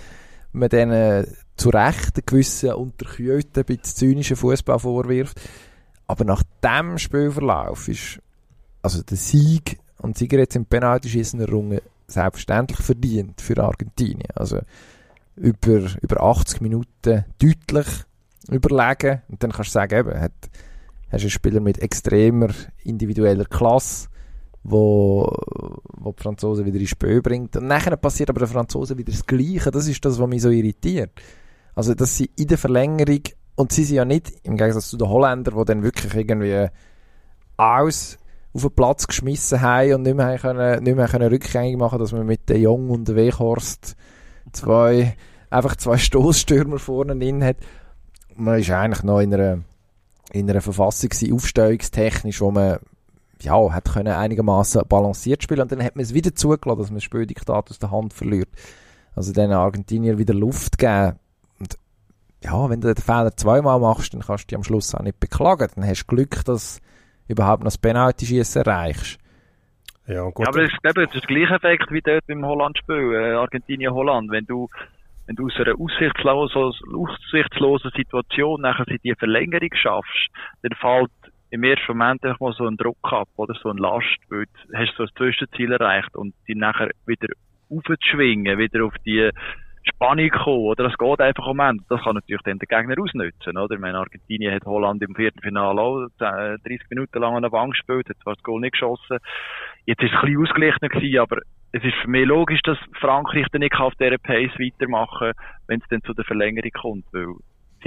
Speaker 3: man denen zu Recht einen gewissen unterkühlten, ein bisschen zynischen Fußball vorwirft. Aber nach dem Spielverlauf ist, also der Sieg und Sieger jetzt im Penaltyschießen errungen, selbstverständlich verdient für Argentinien. Also über, über 80 Minuten deutlich überlegen. Und dann kannst du sagen, eben, hat, hast einen Spieler mit extremer individueller Klasse, wo, wo die Franzosen wieder ins Spiel bringt. Und nachher passiert aber den Franzosen wieder das Gleiche. Das ist das, was mich so irritiert. Also, dass sie in der Verlängerung, und sie sind ja nicht, im Gegensatz zu den Holländern, die dann wirklich irgendwie alles auf den Platz geschmissen haben und nicht mehr, können, nicht mehr können rückgängig machen dass man mit den Jung und Weghorst zwei, einfach zwei Stoßstürmer vorne drin hat. Man ist eigentlich noch in einer, in einer Verfassung gewesen, wo man ja, hat können einigermaßen balanciert spielen und dann hat man es wieder zugelassen, dass man das Spieldiktat aus der Hand verliert. Also den Argentinier wieder Luft geben. Und ja, wenn du den Fehler zweimal machst, dann kannst du dich am Schluss auch nicht beklagen. Dann hast du Glück, dass du überhaupt noch das Penalty-Schießen erreichst.
Speaker 1: Ja, gut.
Speaker 4: Ja, aber es ist, glaube ich, das ist der gleiche Effekt wie dort beim Holland-Spiel, äh, Argentinien-Holland. Wenn du, wenn du aus einer aussichtslosen, aussichtslosen Situation nachher in die Verlängerung schaffst, dann fällt im ersten Moment mal so ein Druck ab oder so eine Last, weil du hast so das Zwischenziel erreicht und die nachher wieder aufzuschwingen, wieder auf die Spannung kommen, oder? Das geht einfach um Ende. Das kann natürlich dann der Gegner ausnutzen, oder? Ich meine, Argentinien hat Holland im vierten Finale auch 30 Minuten lang an der Bank gespielt, hat zwar das Goal nicht geschossen. Jetzt ist es ein bisschen ausgeglichener gewesen, aber es ist für mich logisch, dass Frankreich dann nicht auf dieser Pace weitermachen kann, wenn es dann zu der Verlängerung kommt, weil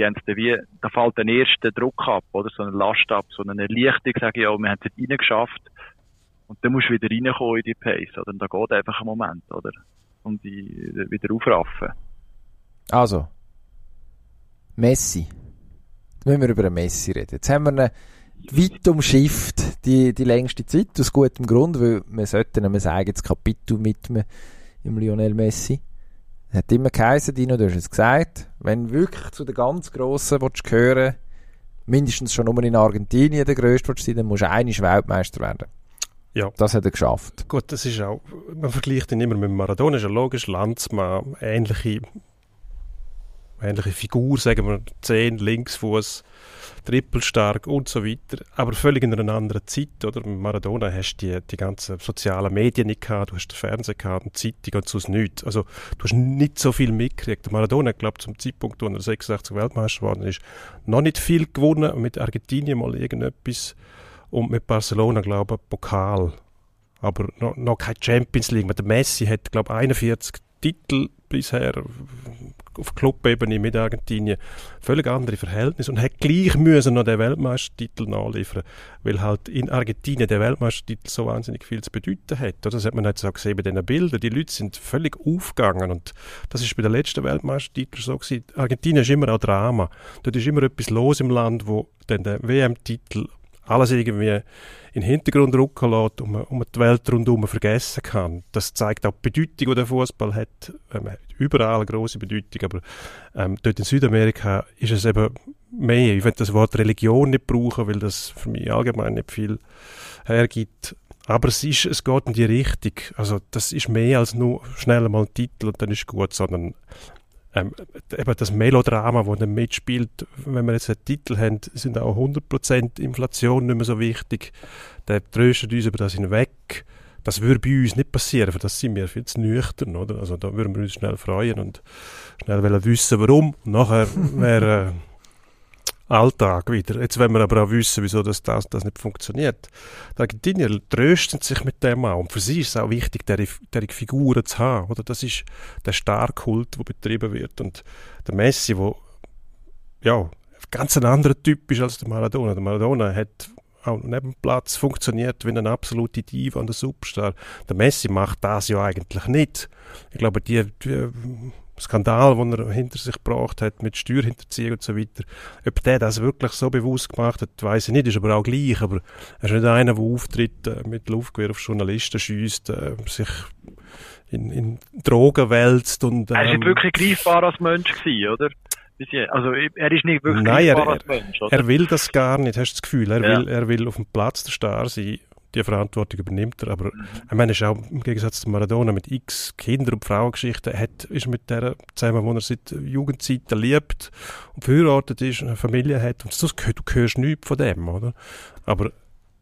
Speaker 4: sie haben dann wie, da fällt der erste Druck ab, oder? So eine Last ab, so eine Erleichterung, sage ich auch, wir haben es nicht reingeschafft. Und dann musst du wieder reinkommen in die Pace, oder? Und da geht einfach ein Moment, oder? Und die wieder aufraffen.
Speaker 3: Also, Messi. Jetzt müssen wir über einen Messi reden. Jetzt haben wir ihn weit umschifft, die, die längste Zeit, aus gutem Grund, weil wir sollten ein eigenes Kapitel widmen im Lionel Messi. Hat immer geheißen, Dino, du hast es gesagt, wenn wirklich zu den ganz Grossen willst gehören mindestens schon nur in Argentinien der Größte willst sein, dann musst du einig Weltmeister werden.
Speaker 1: Ja.
Speaker 3: Das hat er geschafft.
Speaker 1: Gut, das ist auch, man vergleicht ihn immer mit Maradona, ist ja logisch, Landsmann, ähnliche, ähnliche Figur, sagen wir, 10 Linksfuß, trippelstark und so weiter, aber völlig in einer anderen Zeit, oder? Mit Maradona hast du die, die ganzen sozialen Medien nicht gehabt, du hast den Fernseher gehabt, eine Zeitung und sonst nichts. Also, du hast nicht so viel mitgekriegt. Der Maradona, glaube zum Zeitpunkt, wo er 86 Weltmeister geworden ist, noch nicht viel gewonnen, mit Argentinien mal irgendetwas und mit Barcelona, glaube ich, Pokal. Aber noch, noch keine Champions League. Der Messi hat, glaube ich, 41 Titel bisher auf Clubebene mit Argentinien. Völlig andere Verhältnisse und hat gleich müssen noch den Weltmeistertitel nachliefern, weil halt in Argentinien der Weltmeistertitel so wahnsinnig viel zu bedeuten hat. Das hat man jetzt auch gesehen bei diesen Bildern. Die Leute sind völlig aufgegangen und das ist bei der letzten Weltmeistertitel so gewesen. Argentinien ist immer auch Drama. Dort ist immer etwas los im Land, wo dann der WM-Titel alles irgendwie in den Hintergrund rücken lässt und man, und man die Welt rundherum vergessen kann. Das zeigt auch die Bedeutung, die der Fußball hat. Ähm, hat überall eine große Bedeutung, aber ähm, dort in Südamerika ist es eben mehr. Ich will das Wort Religion nicht brauchen, weil das für mich allgemein nicht viel hergibt. Aber es, ist, es geht in die Richtung. Also das ist mehr als nur schnell mal ein Titel und dann ist gut, sondern ähm, eben das Melodrama, das dann mitspielt, wenn wir jetzt einen Titel haben, sind auch 100% Inflation nicht mehr so wichtig. Der tröstet uns über das hinweg. Das würde bei uns nicht passieren, für das sind wir viel zu nüchtern, oder? Also da würden wir uns schnell freuen und schnell wissen, warum. Und nachher wäre äh, Alltag wieder. Jetzt wollen wir aber auch wissen, wieso das, das, das nicht funktioniert. Die Argentinier trösten sich mit dem an. Und für sie ist es auch wichtig, diese Figuren zu haben. Oder? Das ist der Starkult, der betrieben wird. Und der Messi, der ja, ganz ein anderer Typ ist als der Maradona. Der Maradona hat auch neben dem Platz funktioniert wie ein absolute Diva und ein Superstar. Der Messi macht das ja eigentlich nicht. Ich glaube, die, die Skandal, den er hinter sich gebracht hat mit Steuerhinterziehung und so weiter. Ob der das wirklich so bewusst gemacht hat, weiß ich nicht, ist aber auch gleich. Aber er ist nicht einer, der auftritt, äh, mit Luftgewehr auf Journalisten schießt, äh, sich in, in Drogen wälzt und...
Speaker 4: Ähm, er ist nicht ähm, wirklich greifbar als Mensch gewesen, oder? Also er ist nicht wirklich
Speaker 1: Nein, greifbar er, als Mensch, er will das gar nicht, hast du das Gefühl. Er, ja. will, er will auf dem Platz der Star sein die Verantwortung übernimmt er. Aber mhm. ich meine, ist auch im Gegensatz zu Maradona mit x Kinder- und Frauengeschichten, hat, ist mit der zusammen, wo er seit Jugendzeiten liebt und verheiratet ist, eine Familie hat. Und das, du hörst nichts von dem, oder? Aber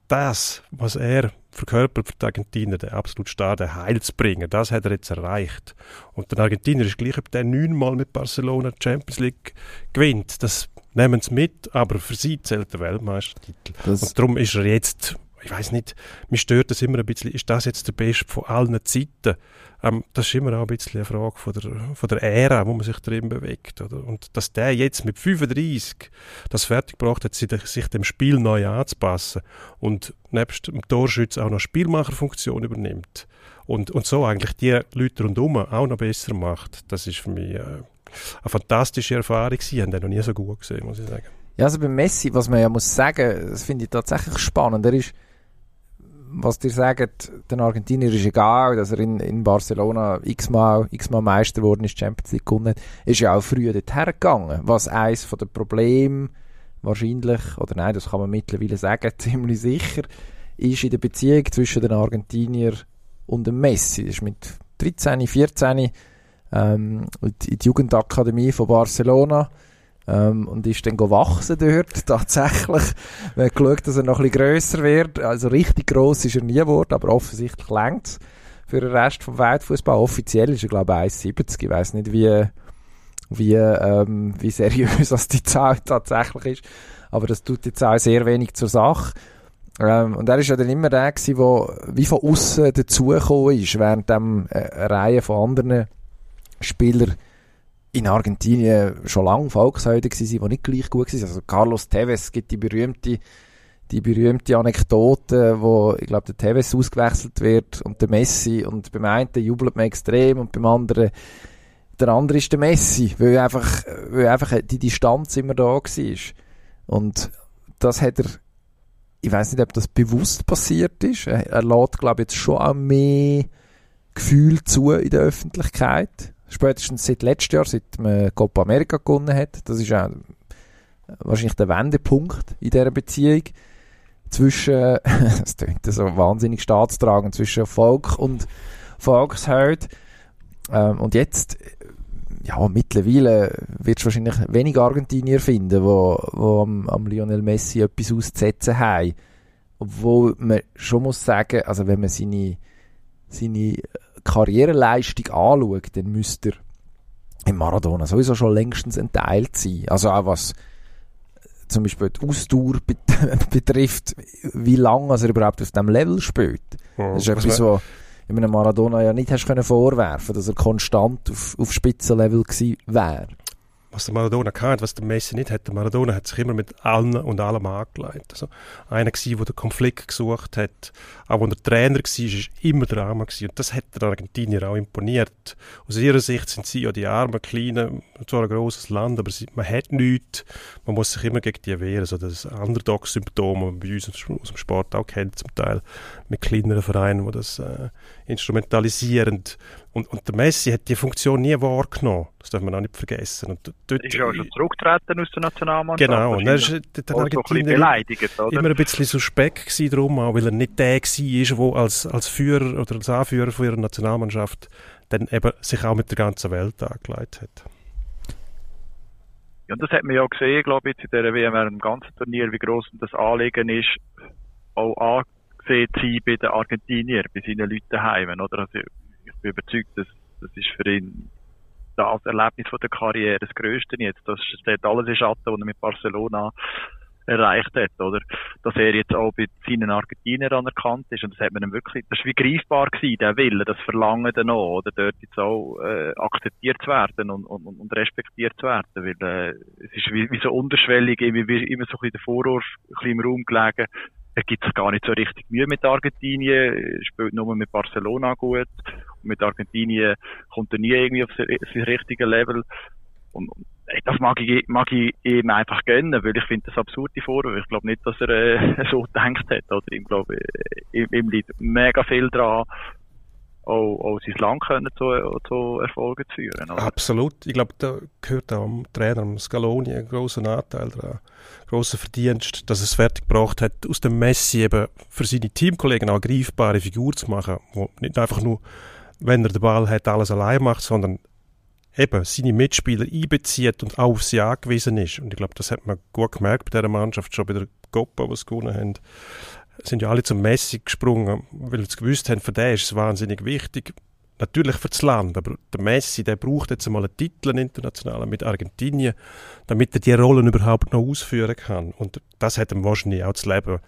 Speaker 1: das, was er verkörpert für die Argentinier, den absolut starken Heil zu bringen, das hat er jetzt erreicht. Und der Argentinier ist gleich, ob der neunmal mit Barcelona die Champions League gewinnt. Das nehmen sie mit, aber für sie zählt der Weltmeistertitel.
Speaker 3: Das-
Speaker 1: Und darum ist er jetzt, ich weiß nicht, mich stört das immer ein bisschen, ist das jetzt der Beste von allen Zeiten? Ähm, das ist immer auch ein bisschen eine Frage von der, von der Ära, wo man sich drin bewegt. Oder? Und dass der jetzt mit 35 das fertiggebracht hat, sich dem Spiel neu anzupassen und nebst dem Torschütz auch noch Spielmacherfunktion übernimmt und, und so eigentlich die Leute rundherum auch noch besser macht, das ist für mich äh, eine fantastische Erfahrung gewesen. Ich habe den noch nie so gut gesehen, muss ich sagen.
Speaker 3: Ja, also bei Messi, was man ja muss sagen, das finde ich tatsächlich spannend. Er ist, was dir sagt, den Argentinier ist egal, dass er in, in Barcelona x-mal, x-mal Meister geworden ist, Champions League gewonnen hat, ist ja auch früher dorthin gegangen. Was eins von den Problemen wahrscheinlich, oder nein, das kann man mittlerweile sagen, ziemlich sicher, ist in der Beziehung zwischen den Argentinier und dem Messi. Das ist mit 13, 14 ähm, in die Jugendakademie von Barcelona ähm, und ist dann gewachsen dort, tatsächlich. Man hat geschaut, dass er noch ein bisschen grösser wird. Also richtig gross ist er nie geworden, aber offensichtlich längt für den Rest vom Weltfußball. Offiziell ist er, glaube ich, 1,70. Ich weiß nicht, wie, wie, ähm, wie seriös das die Zahl tatsächlich ist. Aber das tut jetzt auch sehr wenig zur Sache. Ähm, und er ist ja dann immer der gewesen, der wie von außen dazugekommen ist, während dem, äh, eine Reihe von anderen Spielern in Argentinien schon lange Volkshelden sind, die nicht gleich gut waren. Also Carlos Tevez gibt die berühmte, die berühmte Anekdote, wo, ich glaube, der Tevez ausgewechselt wird und der Messi und beim einen jubelt man extrem und beim anderen der andere ist der Messi, weil einfach, weil einfach die Distanz immer da war. Und das hat er, ich weiß nicht, ob das bewusst passiert ist. Er, er lädt, glaube ich, jetzt schon auch mehr Gefühl zu in der Öffentlichkeit. Spätestens seit letztem Jahr, seit man Copa America gewonnen hat. Das ist auch wahrscheinlich der Wendepunkt in dieser Beziehung zwischen, das klingt so wahnsinnig staatstragend, zwischen Volk und Volksheld. Ähm, und jetzt, ja, mittlerweile wird es wahrscheinlich wenig Argentinier finden, wo, wo am, am Lionel Messi etwas auszusetzen haben. Obwohl man schon muss sagen, also wenn man seine, seine Karriereleistung anschaut, dann müsste er im Maradona sowieso schon längstens entteilt sein. Also auch was zum Beispiel die Ausdauer bet betrifft, wie lange er überhaupt auf diesem Level spielt. Das ist etwas, was in einem Maradona ja nicht hast können vorwerfen, dass er konstant auf, auf Spitzenlevel gewesen wäre.
Speaker 1: Was der Maradona kann, was der Messi nicht hat. Der Maradona hat sich immer mit allen und allem angelegt. Also einer war, der den Konflikt gesucht hat. Auch wenn er Trainer war, ist immer Drama. Und das hat der Argentinier auch imponiert. Aus ihrer Sicht sind sie ja die armen, kleinen, zwar ein grosses Land, aber man hat nichts. Man muss sich immer gegen die wehren. So das Underdog-Symptom, das man bei uns aus dem Sport auch kennt, zum Teil mit kleineren Vereinen, die das äh, instrumentalisieren. Und, und der Messi hat die Funktion nie wahrgenommen. Das darf man auch nicht vergessen. Und dort,
Speaker 4: Ist ja auch schon zurückgetreten aus der Nationalmannschaft.
Speaker 1: Genau, und er ist der
Speaker 4: auch so ein bisschen
Speaker 1: Argentinier
Speaker 4: oder?
Speaker 1: immer ein bisschen suspekt gewesen drum, auch weil er nicht der war, der als, als Führer oder als Anführer von ihrer Nationalmannschaft dann eben sich auch mit der ganzen Welt angelegt hat.
Speaker 4: Ja, und das hat man ja gesehen, glaube ich, in dieser WM während dem ganzen Turnier, wie gross das Anliegen ist, auch angesehen zu sein bei den Argentiniern, bei seinen Leuten daheim, oder? Also, ich bin überzeugt, dass, das ist für ihn das Erlebnis von der Karriere das Größte jetzt. Das steht alles in Schatten, was er mit Barcelona erreicht hat, oder? Dass er jetzt auch bei seinen Argentiniern anerkannt ist und das hat man ihm wirklich, das ist wie greifbar gewesen, der Wille, das Verlangen dann auch, oder? Dort jetzt auch, äh, akzeptiert zu werden und, und, und respektiert zu werden, weil, äh, es ist wie, wie so unterschwellig, immer, wie, immer so ein bisschen der Vorwurf ein bisschen im Raum gelegen, er gibt sich gar nicht so richtig Mühe mit Argentinien, spielt nur mit Barcelona gut und mit Argentinien kommt er nie irgendwie auf sein, richtiges Level und, das mag ich, mag ich ihm einfach gönnen, weil ich finde das absurde Vorwurf. Ich glaube nicht, dass er äh, so gedacht hat. Oder ich glaube, äh, ihm, ihm liegt mega viel dran, auch, auch sein Land können zu, zu Erfolgen führen. Oder?
Speaker 1: Absolut. Ich glaube, da gehört auch am Trainer, am Scaloni, einen grossen Anteil daran. Grosser Verdienst, dass er es fertiggebracht hat, aus dem Messi eben für seine Teamkollegen eine greifbare Figur zu machen, wo nicht einfach nur, wenn er den Ball hat, alles allein macht, sondern eben seine Mitspieler einbezieht und auch auf sie angewiesen ist. Und ich glaube, das hat man gut gemerkt bei dieser Mannschaft, schon bei der Copa, die sie gewonnen haben. Sind ja alle zum Messi gesprungen, weil sie gewusst haben, für den ist es wahnsinnig wichtig. Natürlich für das Land, aber der Messi, der braucht jetzt einmal einen Titel international mit Argentinien, damit er die Rollen überhaupt noch ausführen kann. Und das hat ihm wahrscheinlich auch das Leben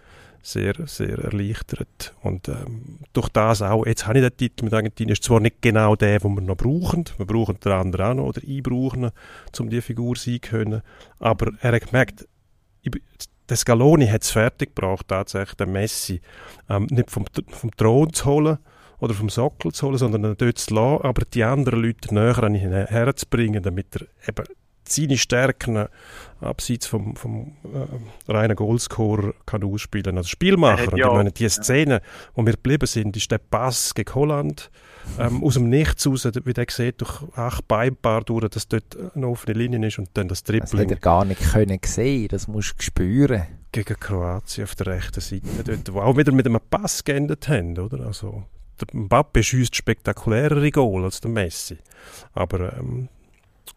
Speaker 1: sehr, sehr erleichtert. Und ähm, durch das auch, jetzt habe ich den Titel mit Argentinien, ist zwar nicht genau der, den wir noch brauchen, wir brauchen den anderen auch noch, oder ich brauche ihn, um die Figur sein zu können, aber er hat gemerkt, ich, der Scaloni hat es fertiggebracht, tatsächlich den Messi. Ähm, nicht vom, vom Thron zu holen oder vom Sockel zu holen, sondern dort zu lassen, aber die anderen Leute näher an ihn herzubringen, damit er eben seine Stärken abseits vom, vom äh, reinen Goalscorer kann ausspielen als Spielmacher. Und ich meine, die Szene, wo wir geblieben sind, ist der Pass gegen Holland ähm, aus dem Nichts raus, wie der sieht, durch acht Beinpaar durch, dass dort eine offene Linie ist und dann das Tripling.
Speaker 3: Das hätte er gar nicht können sehen, das musst du spüren.
Speaker 1: Gegen Kroatien auf der rechten Seite, dort, wo auch wieder mit einem Pass geendet haben, oder? Also, der Mbappe schießt spektakulärere Goal als der Messi. Aber ähm,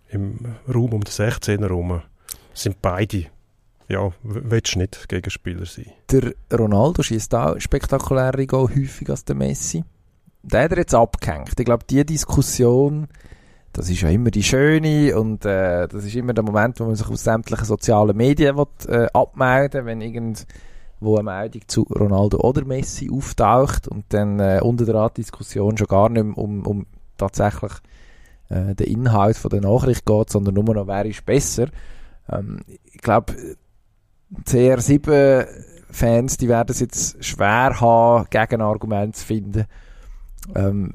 Speaker 1: im Raum um den 16er herum sind beide ja, willst du nicht Gegenspieler sein.
Speaker 3: Der Ronaldo schießt auch spektakuläre Goal häufig als der Messi. Der hat er jetzt abgehängt. Ich glaube, die Diskussion, das ist ja immer die schöne und äh, das ist immer der Moment, wo man sich aus sämtlichen sozialen Medien will, äh, abmelden wenn irgendwo eine Meldung zu Ronaldo oder Messi auftaucht und dann äh, unter der Diskussion schon gar nicht mehr um, um tatsächlich äh, den Inhalt von der Nachricht geht, sondern nur noch, wer ist besser. Ähm, ich glaube, CR7-Fans, die werden es jetzt schwer haben, Gegenargumente zu finden. Ähm,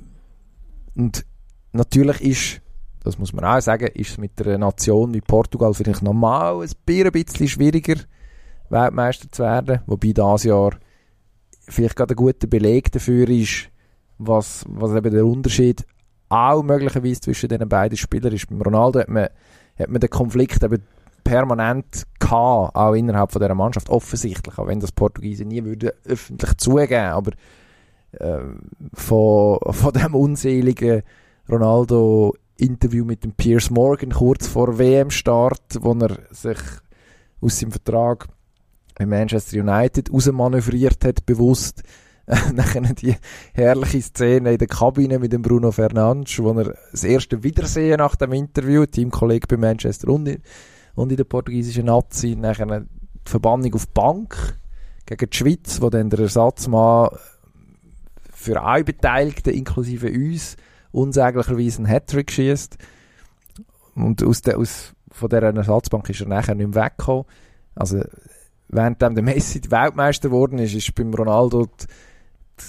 Speaker 3: und natürlich ist, das muss man auch sagen, ist es mit einer Nation wie Portugal vielleicht normal ein bisschen schwieriger, Weltmeister zu werden. Wobei das Jahr vielleicht gerade ein guter Beleg dafür ist, was, was eben der Unterschied auch möglicherweise zwischen den beiden Spielern ist. Beim Ronaldo hat man, hat man den Konflikt eben permanent gehabt, auch innerhalb von dieser Mannschaft, offensichtlich, auch wenn das Portugiesen nie würde öffentlich zugeben, aber äh, von, von dem unseligen Ronaldo-Interview mit dem Piers Morgan kurz vor WM-Start, wo er sich aus seinem Vertrag mit Manchester United rausmanövriert hat, bewusst, nachher die herrliche Szene in der Kabine mit dem Bruno Fernandes, wo er das erste Wiedersehen nach dem Interview, Teamkollege bei Manchester und in, und in der portugiesischen Nazi, nachher eine Verbannung auf Bank gegen die Schweiz, wo dann der Ersatzmann für alle Beteiligten, inklusive uns, unsäglicherweise einen Hattrick schießt. Und aus der, aus, von dieser Ersatzbank ist er nachher nicht mehr weggekommen. Also, während der Messi Weltmeister geworden ist, ist beim Ronaldo die,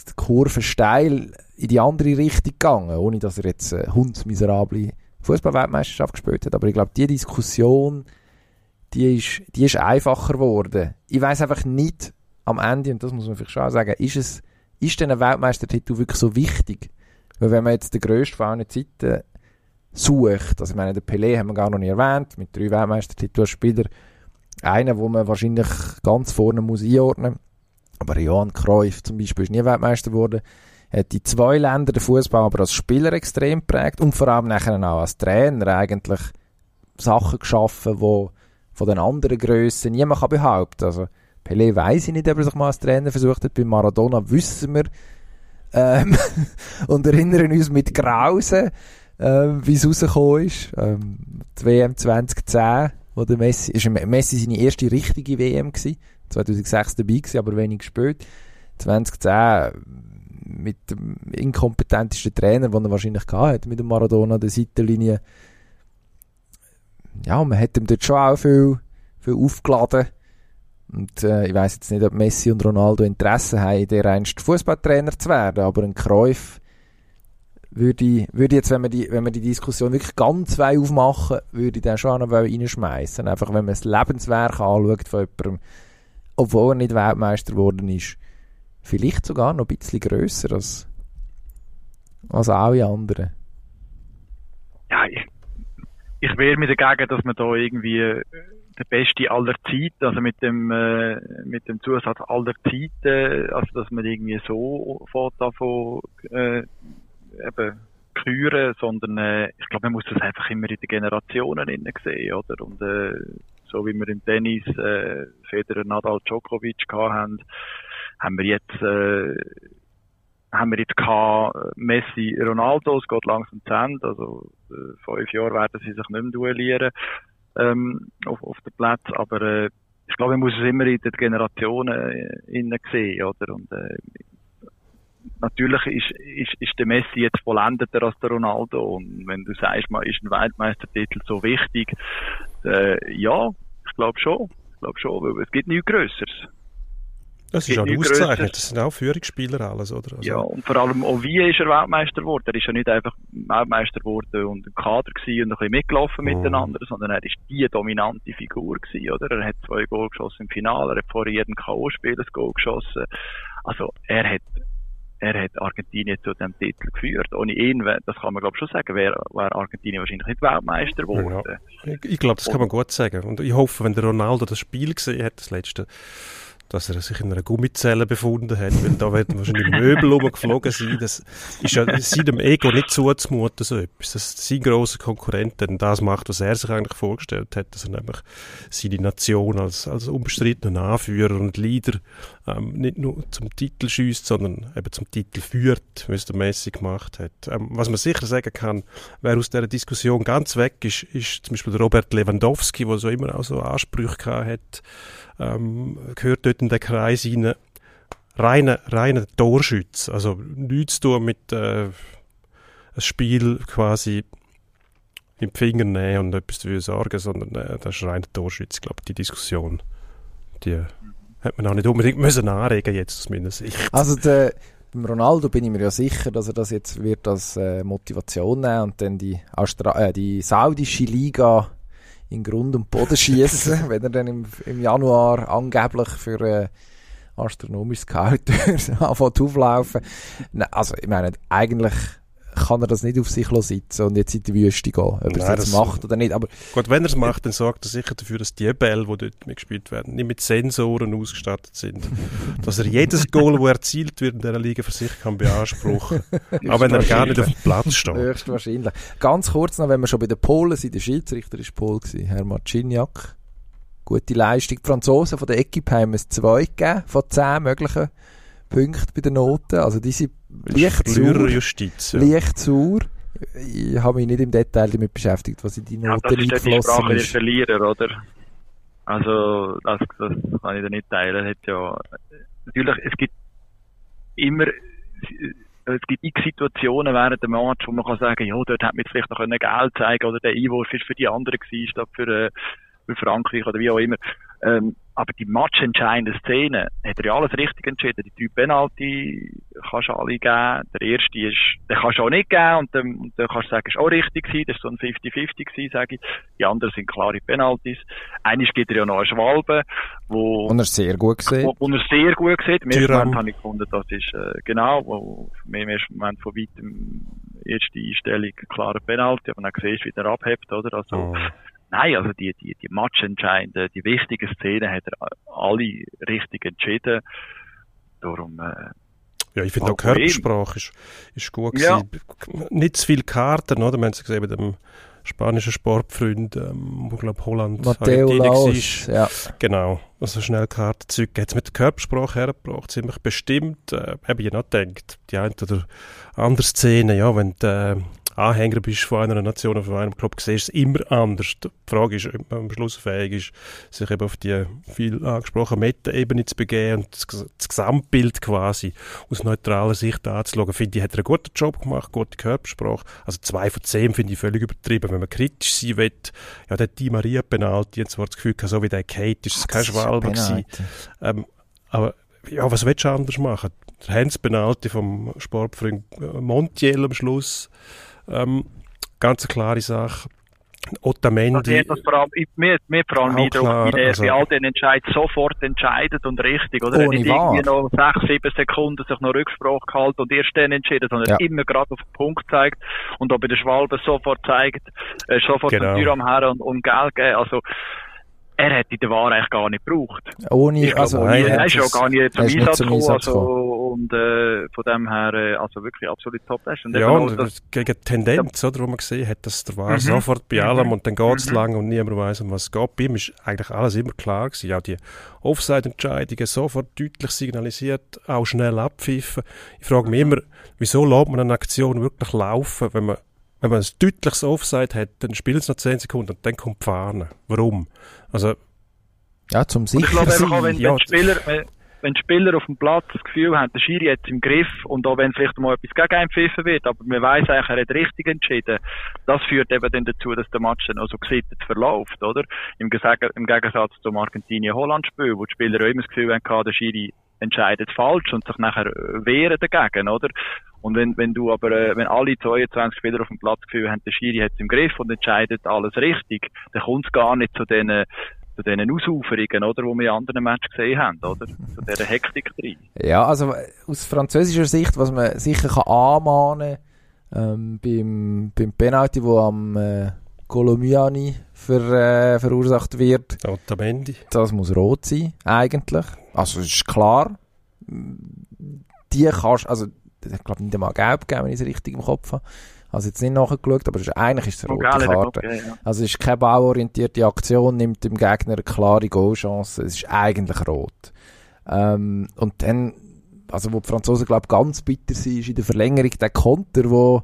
Speaker 3: die Kurve steil in die andere Richtung gegangen, ohne dass er jetzt eine hundsmiserable Fußball-Weltmeisterschaft gespielt hat. Aber ich glaube, die Diskussion, die ist, die ist einfacher geworden. Ich weiß einfach nicht am Ende, und das muss man vielleicht schon sagen, ist es, ist denn ein Weltmeistertitel wirklich so wichtig? Weil wenn man jetzt den grössten von allen Zeiten sucht, also ich meine, den Pelé haben wir gar noch nicht erwähnt, mit drei Weltmeistertiteln Spieler, einer, wo man wahrscheinlich ganz vorne muss einordnen muss, aber Johann Cruyff zum Beispiel ist nie Weltmeister geworden. Hat in zwei Ländern den Fußball aber als Spieler extrem prägt und vor allem nachher auch als Trainer eigentlich Sachen geschaffen, wo von den anderen Grössen niemand kann behaupten. Also Pelé weiß ich nicht, ob er sich mal als Trainer versucht hat. Bei Maradona wissen wir ähm, und erinnern uns mit Grausen, ähm, wie es rausgekommen ist. Ähm, die WM 2010, wo der Messi, ist Messi seine erste richtige WM gewesen. 2006 dabei gewesen, aber wenig gespielt. 2010 mit dem inkompetentesten Trainer, den er wahrscheinlich gehabt hat, mit dem Maradona an der Seitenlinie. Ja, man hat ihm dort schon auch viel, viel aufgeladen. Und äh, ich weiß jetzt nicht, ob Messi und Ronaldo Interesse haben, der einst Fußballtrainer zu werden, aber ein Kräuf würde, würde jetzt, wenn wir die, wenn wir die Diskussion wirklich ganz weit aufmachen, würde ich den schon noch reinschmeißen. Einfach, wenn man das Lebenswerk anschaut von jemandem, obwohl er nicht Weltmeister geworden ist, vielleicht sogar noch ein bisschen grösser als, als alle anderen.
Speaker 4: Ja, ich, ich wehre mich dagegen, dass man da irgendwie äh, der Beste aller Zeiten, also mit dem, äh, mit dem Zusatz aller Zeiten, also dass man irgendwie so fährt davon, äh, eben küren, sondern äh, ich glaube, man muss das einfach immer in den Generationen sehen, oder? Und äh, so wie wir im Tennis äh, Federer, Nadal, Djokovic haben, haben wir jetzt, äh, haben wir jetzt gehabt, Messi, Ronaldo, es geht langsam zu Ende, also äh, fünf Jahre werden sie sich nicht mehr duellieren ähm, auf, auf den Platz, aber äh, ich glaube, man muss es immer in den Generationen äh, innen sehen, oder? Und äh, natürlich ist, ist, ist der Messi jetzt vollendeter als der Ronaldo. Und wenn du sagst, man ist ein Weltmeistertitel so wichtig, äh, ja, ich glaube schon. Ich glaube schon, weil es gibt nichts Größeres.
Speaker 1: Das ist auch ausgezeichnet. Das sind auch Führungsspieler alles, oder? Also
Speaker 4: ja, und vor allem auch wie ist er Weltmeister geworden? Er ist ja nicht einfach Weltmeister geworden und ein Kader gewesen und ein bisschen mitgelaufen
Speaker 1: Mhm.
Speaker 4: miteinander, sondern er ist die dominante Figur gewesen, oder? Er hat zwei Goal geschossen im Finale, er hat vor jedem K.O.-Spiel ein Goal geschossen. Also, er hat, er hat Argentinien zu dem Titel geführt. Ohne ihn, das kann man glaube ich schon sagen, wäre wär Argentinien wahrscheinlich nicht Weltmeister geworden.
Speaker 1: Ich, ich glaube, das kann man gut sagen. Und ich hoffe, wenn der Ronaldo das Spiel gesehen hat, das letzte, dass er sich in einer Gummizelle befunden hat, weil da werden wahrscheinlich Möbel rumgeflogen sein. Das ist ja seinem Ego nicht zuzumuten, so etwas. Dass sein grosser Konkurrent dann das macht, was er sich eigentlich vorgestellt hat, dass er nämlich seine Nation als, als unbestrittenen Anführer und Leader ähm, nicht nur zum Titel schießt, sondern eben zum Titel führt, wie es der Messi gemacht hat. Ähm, was man sicher sagen kann, wer aus dieser Diskussion ganz weg ist, ist zum Beispiel der Robert Lewandowski, der so immer auch so Ansprüche gehabt hat, ähm, gehört dort in den Kreis rein. Reiner, reiner Torschütz, also nichts zu tun mit äh, ein Spiel quasi im Finger nehmen und etwas dafür sorgen, sondern äh, das ist reiner Torschütz. Glaube, die Diskussion, die hat man auch nicht unbedingt müssen anregen jetzt aus meiner Sicht.
Speaker 3: Also der, beim Ronaldo bin ich mir ja sicher, dass er das jetzt wird als äh, Motivation nehmen und dann die, Austra äh, die saudische Liga in Grund und Boden schießen, wenn er dann im, im Januar angeblich für äh, astronomisches Gehalt anfängt auflaufen. Also ich meine, eigentlich kann er das nicht auf sich sitzen und jetzt in die Wüste gehen, ob er es macht oder nicht. Aber
Speaker 1: Gut, wenn er es macht, dann sorgt er sicher dafür, dass die Bälle, die dort mitgespielt werden, nicht mit Sensoren ausgestattet sind. dass er jedes Goal, das erzielt wird in dieser Liga, für sich kann beanspruchen. auch wenn er gar nicht auf dem Platz steht.
Speaker 3: Höchstwahrscheinlich. Ganz kurz noch, wenn wir schon bei den Polen sind, der Schiedsrichter ist Pol gewesen, Herr Marciniak. Gute Leistung. Die Franzosen von der Equipe haben es zwei gegeben, von zehn möglichen Punkten bei den Noten. Also die sind leicht sauer.
Speaker 1: Verliererjustiz. Ja.
Speaker 3: Leicht sauer. Ich habe mich nicht im Detail damit beschäftigt, was in die
Speaker 4: Ja,
Speaker 3: Noten
Speaker 4: das ist die Sprache der
Speaker 3: ist.
Speaker 4: Verlierer, oder? Also, das, das kann ich da nicht teilen. Hat ja, natürlich, es gibt immer, es gibt x Situationen während dem Match, wo man kann sagen, ja, dort hat man vielleicht noch können Geld zeigen oder der Einwurf ist für die anderen gewesen, statt für, äh, für Frankreich oder wie auch immer. Ähm, aber die matchentscheidenden Szenen hat er ja alles richtig entschieden. Die drei Penalty kannst du alle geben. Der erste ist, den kannst du auch nicht geben und dann, und dann kannst du sagen, ist auch richtig gewesen. Das ist so ein 50-50 gewesen, sage ich. Die anderen sind klare Penalties. Eines gibt er ja noch eine Schwalbe, wo,
Speaker 3: Und er ist sehr gut gesehen.
Speaker 4: wo, wo er sehr gut sieht. Im ersten. Moment habe ich gefunden, das ist, äh, genau, wo, im ersten Moment von weitem erste Einstellung klare Penalty, aber dann siehst du, wie er abhebt, oder? Also,
Speaker 1: Oh.
Speaker 4: Nein, also die, die, die matchentscheidenden, die wichtigen Szenen hat er alle richtig entschieden. Darum, äh,
Speaker 1: Ja, ich finde auch. Körpersprache ist, ist gut
Speaker 4: Ja.
Speaker 1: gewesen. Nicht zu viele Karten, oder? Wir haben es gesehen bei dem spanischen Sportfreund, ähm, wo, glaube Holland
Speaker 3: Matteo Laos.
Speaker 1: war.
Speaker 3: Ja.
Speaker 1: Genau, also schnell Karten zurück. Hat es mit der Körpersprache hergebracht, ziemlich bestimmt. Äh, habe ich noch gedacht, die eine oder andere Szene, ja, wenn du äh, Anhänger bist von einer Nation oder von einem Club, siehst du es immer anders. Die Frage ist, ob man am Schluss fähig ist, sich eben auf die viel angesprochene Meta-Ebene zu begeben und das, Gesamtbild quasi aus neutraler Sicht anzuschauen. Finde ich, hat er einen guten Job gemacht, gute Körpersprache. Also zwei von zehn finde ich völlig übertrieben. Wenn man kritisch sein will, ja, der Di Maria Penalty, jetzt war das Gefühl, so wie der Kate, ist es kein Schwalbe gewesen. Ähm, aber ja, was willst du anders machen? Der Hans Penalty vom Sportfreund äh, Montiel am Schluss. Ähm, ganz eine klare Sache.
Speaker 4: also
Speaker 1: Otamendi.
Speaker 4: mir, das vor allem, ich- mir, mir vor allem Eindruck,
Speaker 1: klar,
Speaker 4: wie der
Speaker 1: also-
Speaker 4: bei all den Entscheidungen sofort entscheidet und richtig, oder? Er
Speaker 3: Ohne
Speaker 4: nicht irgendwie noch sechs, sieben Sekunden sich noch Rücksprache gehalten und erst dann entschieden, sondern
Speaker 3: Ja.
Speaker 4: immer gerade auf den Punkt zeigt und auch bei der Schwalbe sofort zeigt, äh, sofort
Speaker 1: Genau.
Speaker 4: den Tür am Herren und, und Geld geben. Also, er hätte den War eigentlich gar nicht gebraucht.
Speaker 3: Ohne,
Speaker 4: Ich
Speaker 3: also,
Speaker 4: glaube,
Speaker 1: nein,
Speaker 4: er ist ja gar nicht zum Einsatz
Speaker 3: zum
Speaker 4: gekommen,
Speaker 3: Einsatz
Speaker 4: also, und äh, von dem her, äh, also wirklich absolut top. Ist. Und
Speaker 1: Ja, und
Speaker 4: das,
Speaker 1: gegen die Tendenz, oder, wo man gesehen hat, dass der war
Speaker 4: Mhm.
Speaker 1: sofort bei allem
Speaker 4: Mhm.
Speaker 1: und dann geht es
Speaker 4: Mhm.
Speaker 1: lang und niemand weiß, um was es geht. Bei ihm ist eigentlich alles immer klar gewesen. Auch die Offside-Entscheidungen sofort deutlich signalisiert, auch schnell abpfiffen. Ich frage mich immer, wieso lässt man eine Aktion wirklich laufen, wenn man wenn man ein deutliches Offside hat, dann spielt es noch 10 Sekunden und dann kommt die Fahne. Warum? Also,
Speaker 3: ja, zum
Speaker 4: und ich
Speaker 3: sicher
Speaker 4: glaube einfach auch, wenn,
Speaker 1: ja.
Speaker 4: wenn, die Spieler, wenn, Spieler auf dem Platz das Gefühl haben, der Schiri jetzt im Griff und auch wenn vielleicht mal etwas gegen einen pfiffen wird, aber man weiß eigentlich, er hat richtig entschieden, das führt eben dann dazu, dass der Match dann auch so gesittet verläuft, oder? Im, im Gegensatz zum Argentinien-Holland-Spiel, wo die Spieler auch immer das Gefühl haben, der Schiri entscheidet falsch und sich nachher äh, wehren dagegen, oder? Und wenn, wenn du aber, äh, wenn alle 22 Spieler auf dem Platz das Gefühl haben, der Schiri hat es im Griff und entscheidet alles richtig, dann kommt es gar nicht zu diesen zu diesen Ausuferungen, oder, die wir in anderen Matches gesehen haben, oder? Zu dieser Hektik drin.
Speaker 3: Ja, also aus französischer Sicht, was man sicher kann anmahnen ähm, beim, beim Penalty, wo am äh, Colomiani ver, äh, verursacht wird,
Speaker 1: Otamendi.
Speaker 3: das muss rot sein, eigentlich. Also es ist klar, die kannst, also ich glaube nicht einmal gelb geben, wenn ich es richtig im Kopf habe. Also jetzt nicht nachgeschaut, aber ist, eigentlich ist es eine rote Karte.
Speaker 4: okay, ja.
Speaker 3: Also es ist keine bauorientierte Aktion, nimmt dem Gegner eine klare Goalchance. Es ist eigentlich rot. Ähm, und dann, also wo die Franzosen glaube ganz bitter sind, ist in der Verlängerung der Konter, wo,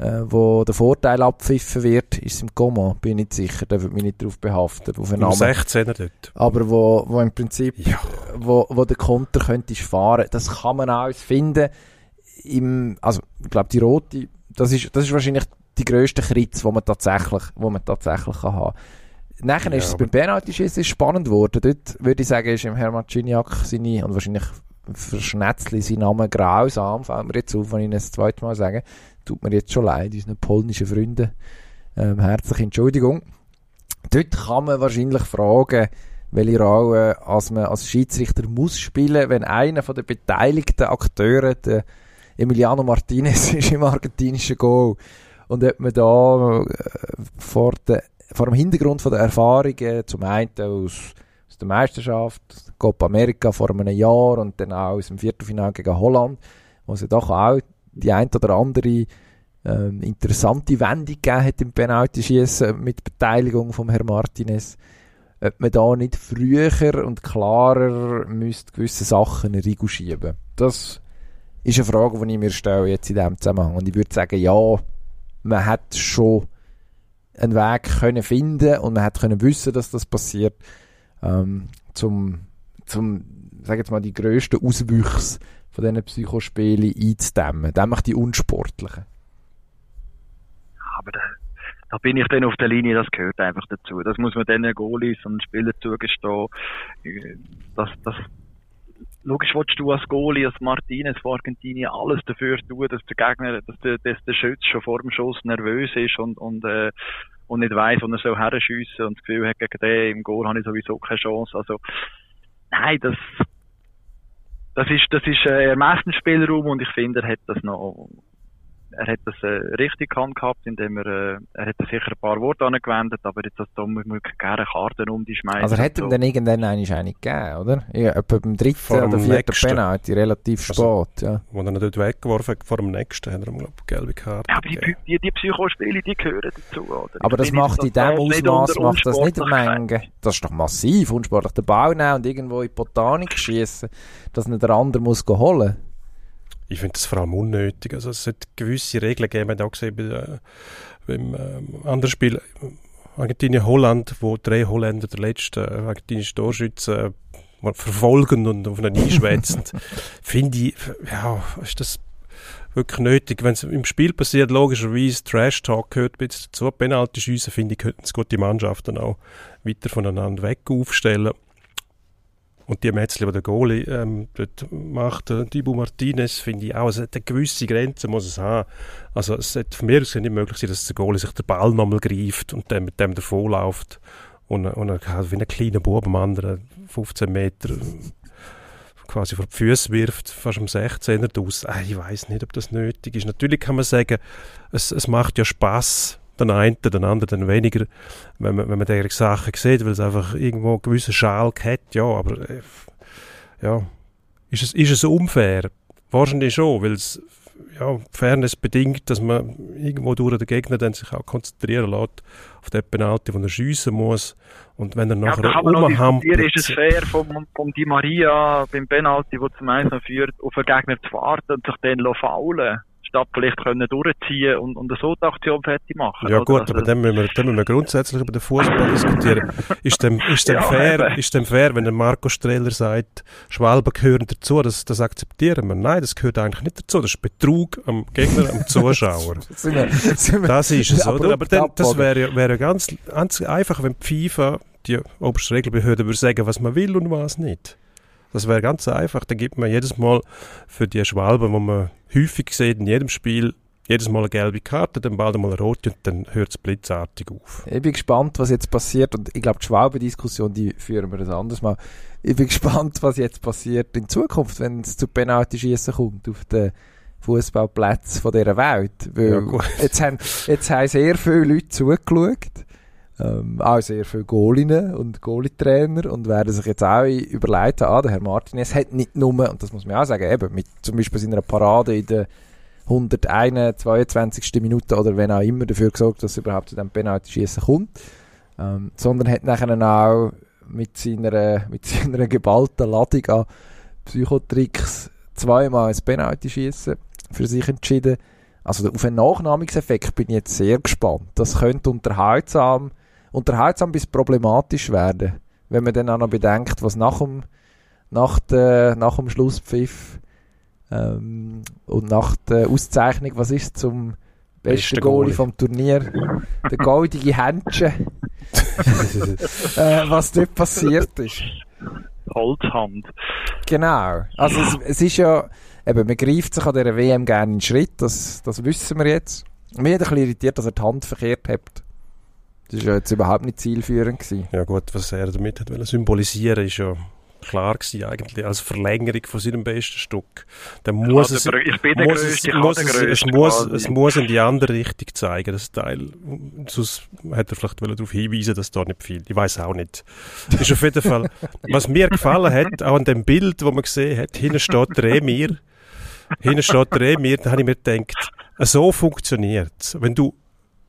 Speaker 3: äh, wo der Vorteil abpfiffen wird, ist im Coma, bin ich nicht sicher, da wird mich nicht darauf behaftet, auf
Speaker 1: Im
Speaker 3: Namen.
Speaker 1: 16er dort.
Speaker 3: Aber wo, wo im Prinzip,
Speaker 1: Ja.
Speaker 3: wo, wo der Konter könntest fahren, das kann man auch finden. Im, also, ich glaube, die rote, das ist, das ist wahrscheinlich die grösste Kritz, wo man tatsächlich, wo man tatsächlich kann haben. Nachher
Speaker 1: Ja,
Speaker 3: ist es beim Penalty-Schießen spannend geworden. Dort würde ich sagen, ist im Hermann Gignac seine, und wahrscheinlich für Schnetzli sein Name grausam, fällt mir jetzt auf, wenn ich ihn das zweite Mal sage. Tut mir jetzt schon leid, unseren polnischen Freunden. Ähm, herzliche Entschuldigung. Dort kann man wahrscheinlich fragen, welche Rolle als man als Schiedsrichter muss spielen, wenn einer von den beteiligten Akteuren, der Emiliano Martinez, ist im argentinischen Goal. Und ob man da äh, vor, der, vor dem Hintergrund von der Erfahrungen, zum einen aus, aus der Meisterschaft, Copa America vor einem Jahr und dann auch aus dem Viertelfinale gegen Holland, wo es ja doch auch die ein oder andere ähm, interessante Wendung gegeben hat im Penalty-Schießen mit Beteiligung vom Herrn Martinez, ob man da nicht früher und klarer müsste gewisse Sachen in den Riegel schieben. Das ist eine Frage, die ich mir stelle jetzt in diesem Zusammenhang. Und ich würde sagen, ja, man hat schon einen Weg können finden und man hat können wissen, dass das passiert, ähm, zum, zum, sag jetzt mal, die grössten Auswüchse von diesen Psychospielen einzudämmen. Nämlich die unsportlichen.
Speaker 4: Aber da, da bin ich dann auf der Linie, das gehört einfach dazu. Das muss man den Goalies und Spielern zugestehen. Äh, Das, das, logisch willst du als Goalie, als Martinez von Argentinien alles dafür tun, dass der Gegner, dass der, dass der Schütz schon vor dem Schuss nervös ist und, und, äh, und nicht weiss, wo er so herschiessen und das Gefühl hat, gegen den im Goal habe ich sowieso keine Chance. Also, nein, das, das ist, das ist äh, Ermessensspielraum und ich finde, er hat das noch, er hat das äh, richtig gehabt, indem er, äh, er hat sicher ein paar Worte angewendet, aber jetzt als Tom wirklich gerne Karten um die schmeißen.
Speaker 3: Also er hat ihm
Speaker 4: so.
Speaker 3: dann irgendwann eine eine gegeben, oder? Ja, etwa beim dritten
Speaker 1: Vor
Speaker 3: oder vierten. Penalty, relativ
Speaker 1: Also-
Speaker 3: spät, ja.
Speaker 1: Wo er dort weggeworfen hat, vor dem nächsten, hat er ihm, glaube ich, gelbe Karte
Speaker 4: Ja, aber die,
Speaker 1: gegeben.
Speaker 4: die, die Psychospiele, die gehören dazu, oder?
Speaker 3: Aber
Speaker 4: Ich
Speaker 3: das
Speaker 4: jetzt
Speaker 3: macht in dem
Speaker 4: nicht
Speaker 3: Ausmaß macht das nicht. Menge. Das ist doch massiv, unsportlich. Den Ball nehmen und irgendwo in die Botanik schießen, dass nicht der andere muss holen.
Speaker 1: Ich finde das vor allem unnötig. Also es hat gewisse Regeln gegeben, wir haben auch gesehen bei, äh, beim ähm, anderen Spiel äh, Argentinien-Holland, wo drei Holländer der letzte äh, argentinische Torschütze äh, verfolgen und auf einen einschwätzen. finde ich, ja, ist das wirklich nötig. Wenn es im Spiel passiert, logischerweise Trash-Talk gehört ein bisschen dazu. Penalty-Schiessen, finde ich, könnten es gute Mannschaften auch weiter voneinander weg aufstellen. Und die Metzli, die der Goalie ähm, dort macht, äh, Dibu Martinez, finde ich auch, es hat eine gewisse Grenze, muss es haben. Also es sollte von mir aus nicht möglich sein, dass der Goalie sich den Ball nochmal greift und dann mit dem davonläuft und, und er halt wie ein kleiner Bub am anderen 15 Meter äh, quasi vor die Füße wirft, fast am 16er aus. Ah, ich weiß nicht, ob das nötig ist. Natürlich kann man sagen, es, es macht ja Spaß, den einen, den anderen dann weniger, wenn man, wenn man diese Sachen sieht, weil es einfach irgendwo einen gewissen Schalk hat, ja, aber äh, ja, ist es, ist es unfair? Wahrscheinlich schon, weil es ja, Fairness bedingt, dass man irgendwo durch den Gegner dann sich auch konzentrieren lässt auf den Penalty, den er schiessen muss. Und wenn er
Speaker 4: Ja,
Speaker 1: nachher
Speaker 4: noch
Speaker 1: rumhampelt...
Speaker 4: ist es fair vom, vom Di Maria beim Penalty, der zum 1 führt, auf den Gegner zu warten und sich dann faulen statt vielleicht können durchziehen und, und so die Aktion fertig machen.
Speaker 1: Ja
Speaker 4: oder?
Speaker 1: gut,
Speaker 4: Also,
Speaker 1: aber dann müssen, wir, dann müssen wir grundsätzlich über den Fußball diskutieren. Ist dem, ist dem
Speaker 4: Ja,
Speaker 1: fair,
Speaker 4: eben.
Speaker 1: ist dem fair, wenn der Marco Streller sagt, Schwalben gehören dazu, das, das akzeptieren wir. Nein, das gehört eigentlich nicht dazu. Das ist Betrug am Gegner, am Zuschauer. Das ist es, oder? Aber dann, das wäre ja, wäre ganz, ganz einfach, wenn die FIFA, die oberste Regelbehörde, würde sagen, was man will und was nicht. Das wäre ganz einfach. Dann gibt man jedes Mal für die Schwalben, die man häufig sieht in jedem Spiel, jedes Mal eine gelbe Karte, dann bald einmal eine rote und dann hört es blitzartig auf.
Speaker 3: Ich bin gespannt, was jetzt passiert. Und ich glaube, die Schwalbe-Diskussion, die führen wir ein anderes Mal. Ich bin gespannt, was jetzt passiert in Zukunft, wenn es zu Penalty-Schießen kommt auf den Fußballplätzen von dieser Welt. Weil
Speaker 1: Ja, gut.
Speaker 3: jetzt, haben, jetzt haben sehr viele Leute zugeschaut. Ähm, auch sehr viele Goalinnen und Goalie-Trainer und werden sich jetzt auch überlegen, ah, der Herr Martinez hat nicht nur, und das muss man auch sagen, eben mit zum Beispiel seiner Parade in der 101, 22. Minute oder wenn auch immer dafür gesorgt, dass es überhaupt zu dem Penalty-Schießen kommt, ähm, sondern hat nachher auch mit seiner, mit seiner geballten Ladung an Psychotricks zweimal ein Penalty-Schießen für sich entschieden. Also auf einen Nachnahmungseffekt bin ich jetzt sehr gespannt. Das könnte unterhaltsam, unterhaltsam bis problematisch werden, wenn man dann auch noch bedenkt, was nach dem, nach der, nach dem Schlusspfiff ähm, und nach der Auszeichnung, was ist zum besten
Speaker 1: Beste
Speaker 3: Goalie
Speaker 1: Goalie.
Speaker 3: vom Turnier, der goldige Händchen, äh, was dort passiert ist.
Speaker 4: Holzhand.
Speaker 3: Genau. Also es, es ist ja, eben, man greift sich an dieser WM gerne in den Schritt, das, das wissen wir jetzt. Mich hat ein bisschen irritiert, dass er die Hand verkehrt hat. Das war ja jetzt überhaupt nicht zielführend. Gewesen.
Speaker 1: Ja gut, was er damit hat wollen symbolisieren, ist ja klar gewesen eigentlich als Verlängerung von seinem besten Stück. Dann muss es,
Speaker 4: der Grö- ich bin der
Speaker 1: muss
Speaker 4: Größte,
Speaker 1: es,
Speaker 4: ich
Speaker 1: muss es, es, muss, es muss in die andere Richtung zeigen, das Teil. Sonst hätte er vielleicht darauf hinweisen dass da nicht viel. Ich weiß auch nicht. Ist auf jeden Fall, was mir gefallen hat, auch an dem Bild, wo man gesehen hat, hinten steht der Emir. Hinten steht der Emir, da habe ich mir gedacht, so funktioniert es. Wenn du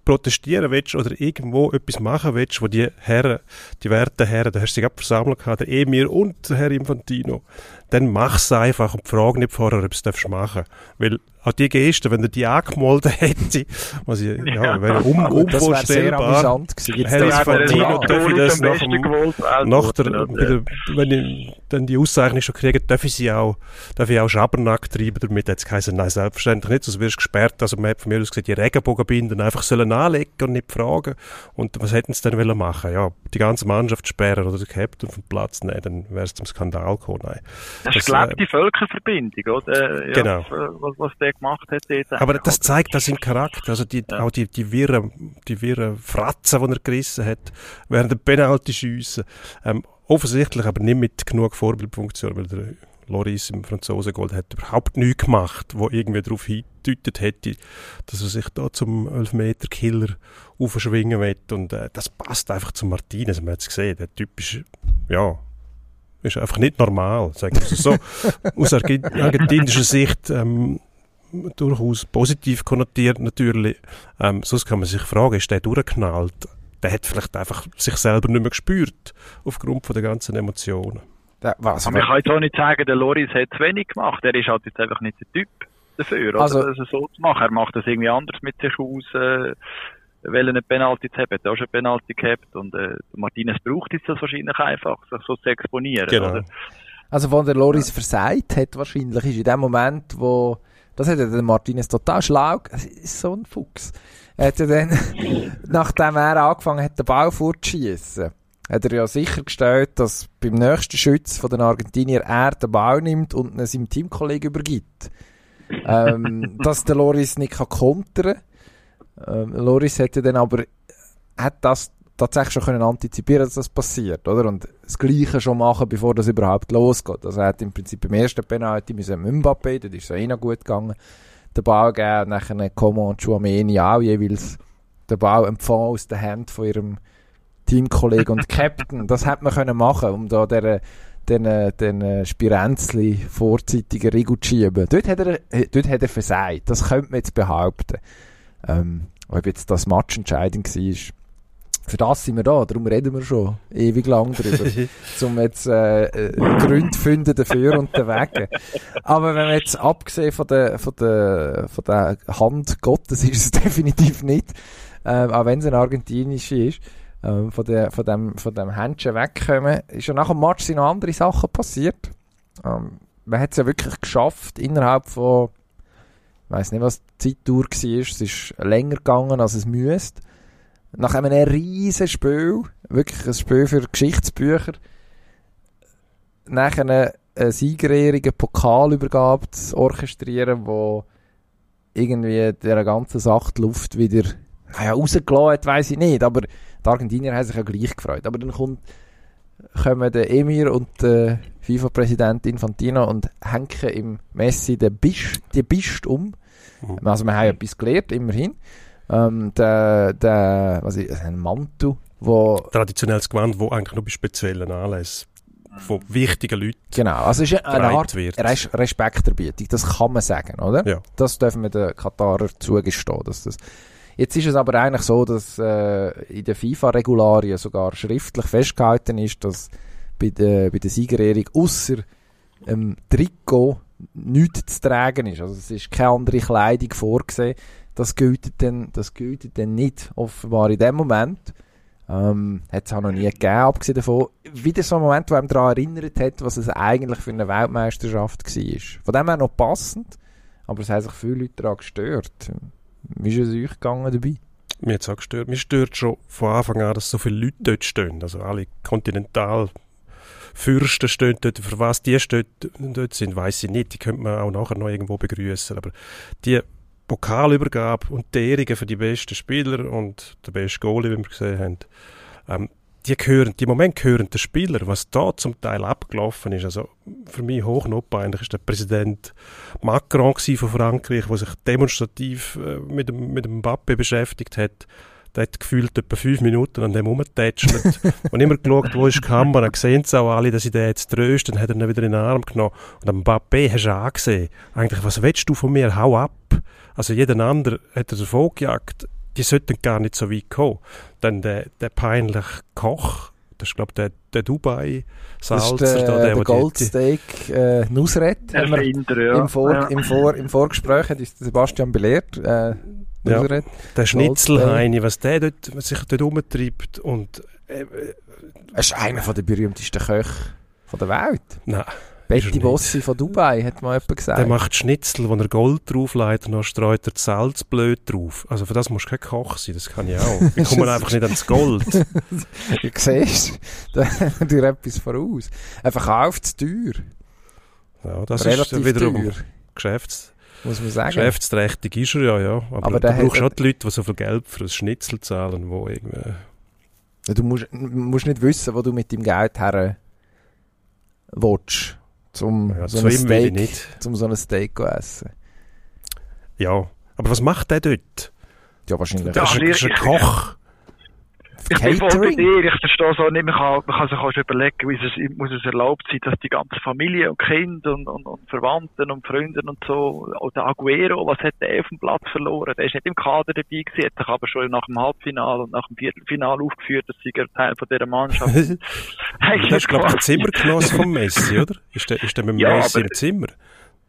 Speaker 1: protestieren willst oder irgendwo etwas machen willst, wo die Herren, die werten Herren, da hast du dich versammelt der Emir und der Herr Infantino, dann mach's einfach und frag nicht vorher, ob du es machen darfst. Weil auch die Geste, wenn er die angemolden hätte, was ich, ja,
Speaker 4: Ja.
Speaker 1: wäre um, unvorstellbar.
Speaker 4: Ja, der
Speaker 1: Infantino,
Speaker 4: Ronaldo
Speaker 1: darf ich das nach dem-
Speaker 4: also,
Speaker 1: nach der, der, wenn ich dann die Auszeichnung schon kriege, darf ich sie auch, darf ich auch Schabernack treiben damit, es geheißen, nein, selbstverständlich nicht, sonst wirst du gesperrt, also man hat von mir aus gesagt, die Regenbogenbinden einfach sollen anlegen und nicht fragen. Und was hätten sie denn wollen machen? Ja, die ganze Mannschaft sperren oder den Captain vom Platz nehmen, dann wäre es zum Skandal gekommen, nein.
Speaker 4: Das ist
Speaker 1: Das, äh,
Speaker 4: gelebte Völkerverbindung, oder? Ja,
Speaker 1: Genau.
Speaker 4: Was, was der gemacht hat dort.
Speaker 1: Aber das zeigt das im Charakter, also die,
Speaker 4: Ja.
Speaker 1: auch die, die wirren, die wirren Fratzen, die er gerissen hat, während der Penalty schiessen. Ähm, offensichtlich aber nicht mit genug Vorbildfunktion, weil der Loris im Franzosengold hat überhaupt nichts gemacht, wo irgendwie darauf hingedeutet hätte, dass er sich da zum 11-Meter-Killer aufschwingen will. Und äh, das passt einfach zu Martinez, man hat es gesehen. Der Typ ist, ja, ist einfach nicht normal, sagen wir es so. Aus Argent argentinischer Sicht ähm, durchaus positiv konnotiert natürlich. Ähm, sonst kann man sich fragen, ist der durchgeknallt? Der hat vielleicht einfach sich selber nicht mehr gespürt, aufgrund von der ganzen Emotionen.
Speaker 3: Da- Was,
Speaker 4: Aber ich kann jetzt auch nicht sagen, der Loris hat zu wenig gemacht. Er ist halt jetzt einfach nicht der Typ dafür, oder?
Speaker 3: Also-
Speaker 4: das so zu machen. Er macht das irgendwie anders mit sich aus, äh, eine Penalty zu haben. Er hat auch schon eine Penalty gehabt und äh, Martinez braucht jetzt das wahrscheinlich einfach, sich so zu exponieren,
Speaker 1: Genau.
Speaker 4: oder?
Speaker 3: Also, wo der Loris versagt hat, wahrscheinlich, ist in dem Moment, wo, das hat ja der Martinez total schlau, es ist so ein Fuchs. Er hat ja dann, nachdem er angefangen hat, den Ball fortzuschießen, hat er ja sichergestellt, dass beim nächsten Schütz von den Argentinier er den Ball nimmt und ihn seinem Teamkollegen übergibt. ähm, dass der Loris nicht kann kontern ähm, Loris ja dann aber, hat das tatsächlich schon können antizipieren, dass das passiert, oder? Und das Gleiche schon machen, bevor das überhaupt losgeht. Also er hat im Prinzip im ersten Penalty mit Mbappé, das ist ja eh noch gut gegangen, den Ball gegeben, nachher Como und Chouameni auch jeweils den Ball empfangen aus der Hand von ihrem Teamkollegen und Captain. Das hätte man können machen, um da der den, den Spirenzli vorzeitigen Riegel zu schieben. Dort hat er, dort hat er versagt. Das könnte man jetzt behaupten. Ähm, ob jetzt das Match entscheidend war. Für das sind wir da, darum reden wir schon ewig lang drüber. um jetzt äh, äh, Gründe finden dafür und dagegen. Aber wenn man jetzt abgesehen von der, von der, von der Hand Gottes ist es definitiv nicht, äh, auch wenn es eine argentinische ist, äh, von, der, von, dem, von dem Händchen wegkommen, ist ja nach dem Match sind noch andere Sachen passiert. Ähm, man hat es ja wirklich geschafft, innerhalb von, weiß nicht, was die Zeitdauer war, es ist länger gegangen, als es müsste. Nach einem riesen Spiel, wirklich ein Spiel für Geschichtsbücher, nach einer siegerehrenden Pokalübergabe zu orchestrieren, wo irgendwie der ganzen Sache die Luft wieder naja, rausgelassen hat, weiss ich nicht, aber die Argentinier haben sich ja gleich gefreut. Aber dann kommt, kommen der Emir und der FIFA-Präsident Infantino und hängen im Messi den Bist, die Bist um. Mhm. Also wir haben etwas gelernt, immerhin. Ähm, der, der, was ist, ein Mantel, wo...
Speaker 1: Traditionelles Gewand, wo eigentlich nur bei speziellen Anlässen von wichtigen Leuten
Speaker 3: Genau, also es ist eine Art wird. Respekterbietung, das kann man sagen, oder?
Speaker 1: Ja.
Speaker 3: Das dürfen wir den Katarer zugestehen, dass das Jetzt ist es aber eigentlich so, dass äh, in den FIFA-Regularien sogar schriftlich festgehalten ist, dass bei der, bei der Siegerehrung außer ähm, Trikot nichts zu tragen ist. Also es ist keine andere Kleidung vorgesehen. Das gilt dann, das gilt dann nicht offenbar in dem Moment. Ähm, hat es auch noch nie gegeben, abgesehen davon. Wieder so ein Moment, wo einem daran erinnert hat, was es eigentlich für eine Weltmeisterschaft war. Von dem her noch passend, aber es haben sich viele Leute daran gestört. Wie ist es euch gegangen dabei?
Speaker 1: Mir hat es auch gestört. Mir stört schon von Anfang an, dass so viele Leute dort stehen. Also alle Kontinentalfürsten stehen dort. Für was die stehen, dort sind, weiß ich nicht. Die könnte man auch nachher noch irgendwo begrüßen. Aber die Pokalübergabe und die Ehrungen für die besten Spieler und der beste Goalie, wie wir gesehen haben, ähm, die gehören, die Moment gehören den Spieler, was da zum Teil abgelaufen ist. Also für mich hochnotpeinlich ist der Präsident Macron von Frankreich, der sich demonstrativ äh, mit dem, mit dem Mbappe beschäftigt hat. Der hat gefühlt etwa fünf Minuten an dem rumgetätschelt und immer geschaut, wo ist die Kamera, sehen sie auch alle, dass ich den jetzt tröste, dann hat er ihn wieder in den Arm genommen und am Mbappe hast du angesehen, eigentlich, was willst du von mir, hau ab. Also jeden anderen hat er davon gejagt die sollten gar nicht so weit kommen. Dann der, der peinliche Koch, das ist glaube der, der Dubai Salzer,
Speaker 3: das ist der, der, der Goldsteak äh, Nusret.
Speaker 4: Der Finder, ja.
Speaker 3: Im, Vor, ja. im, Vor, Im Vorgespräch hat uns Sebastian belehrt. Äh,
Speaker 1: Ja, der Schnitzelheini, was der dort, was sich dort umtreibt und
Speaker 3: äh, er ist einer der berühmtesten Köche der Welt.
Speaker 1: Nein.
Speaker 3: Betty Bossi von Dubai, hat mal jemand gesagt.
Speaker 1: Der macht Schnitzel, wo er Gold drauflegt und dann streut er Salz blöd drauf. Also für das musst du kein Koch sein, das kann ich auch. Wir kommen einfach nicht ans Gold.
Speaker 3: du siehst, da dir etwas voraus. Einfach auf zu teuer.
Speaker 1: Ja, das Relativ ist wiederum teuer. Geschäfts
Speaker 3: muss man sagen.
Speaker 1: Geschäftsträchtig ist er ja, ja. Aber, Aber du brauchst auch die Leute, die so viel Geld für ein Schnitzel zahlen, wo irgendwie...
Speaker 3: Du musst, musst nicht wissen, wo du mit dem Geld her willst zum
Speaker 1: ja,
Speaker 3: so ein Steak, nicht. zum so ein Steak zu essen.
Speaker 1: Ja, aber was macht der dort?
Speaker 3: Ja, wahrscheinlich.
Speaker 1: Der ist, ein Koch.
Speaker 4: Ich bin voll bei dir, ich verstehe so nicht, man kann, man kann sich auch überlegen, wie es, muss es erlaubt sein, dass die ganze Familie und Kinder und, und, und Verwandten und Freunde und so, auch der Aguero, was hat der auf dem Platz verloren? Der ist nicht im Kader dabei gewesen, hat sich aber schon nach dem Halbfinale und nach dem Viertelfinale aufgeführt, dass sie Teil von dieser Mannschaft.
Speaker 1: das ist, glaube ich, der Zimmergenoss von Messi, oder? Ist der, ist der mit ja, Messi im Zimmer?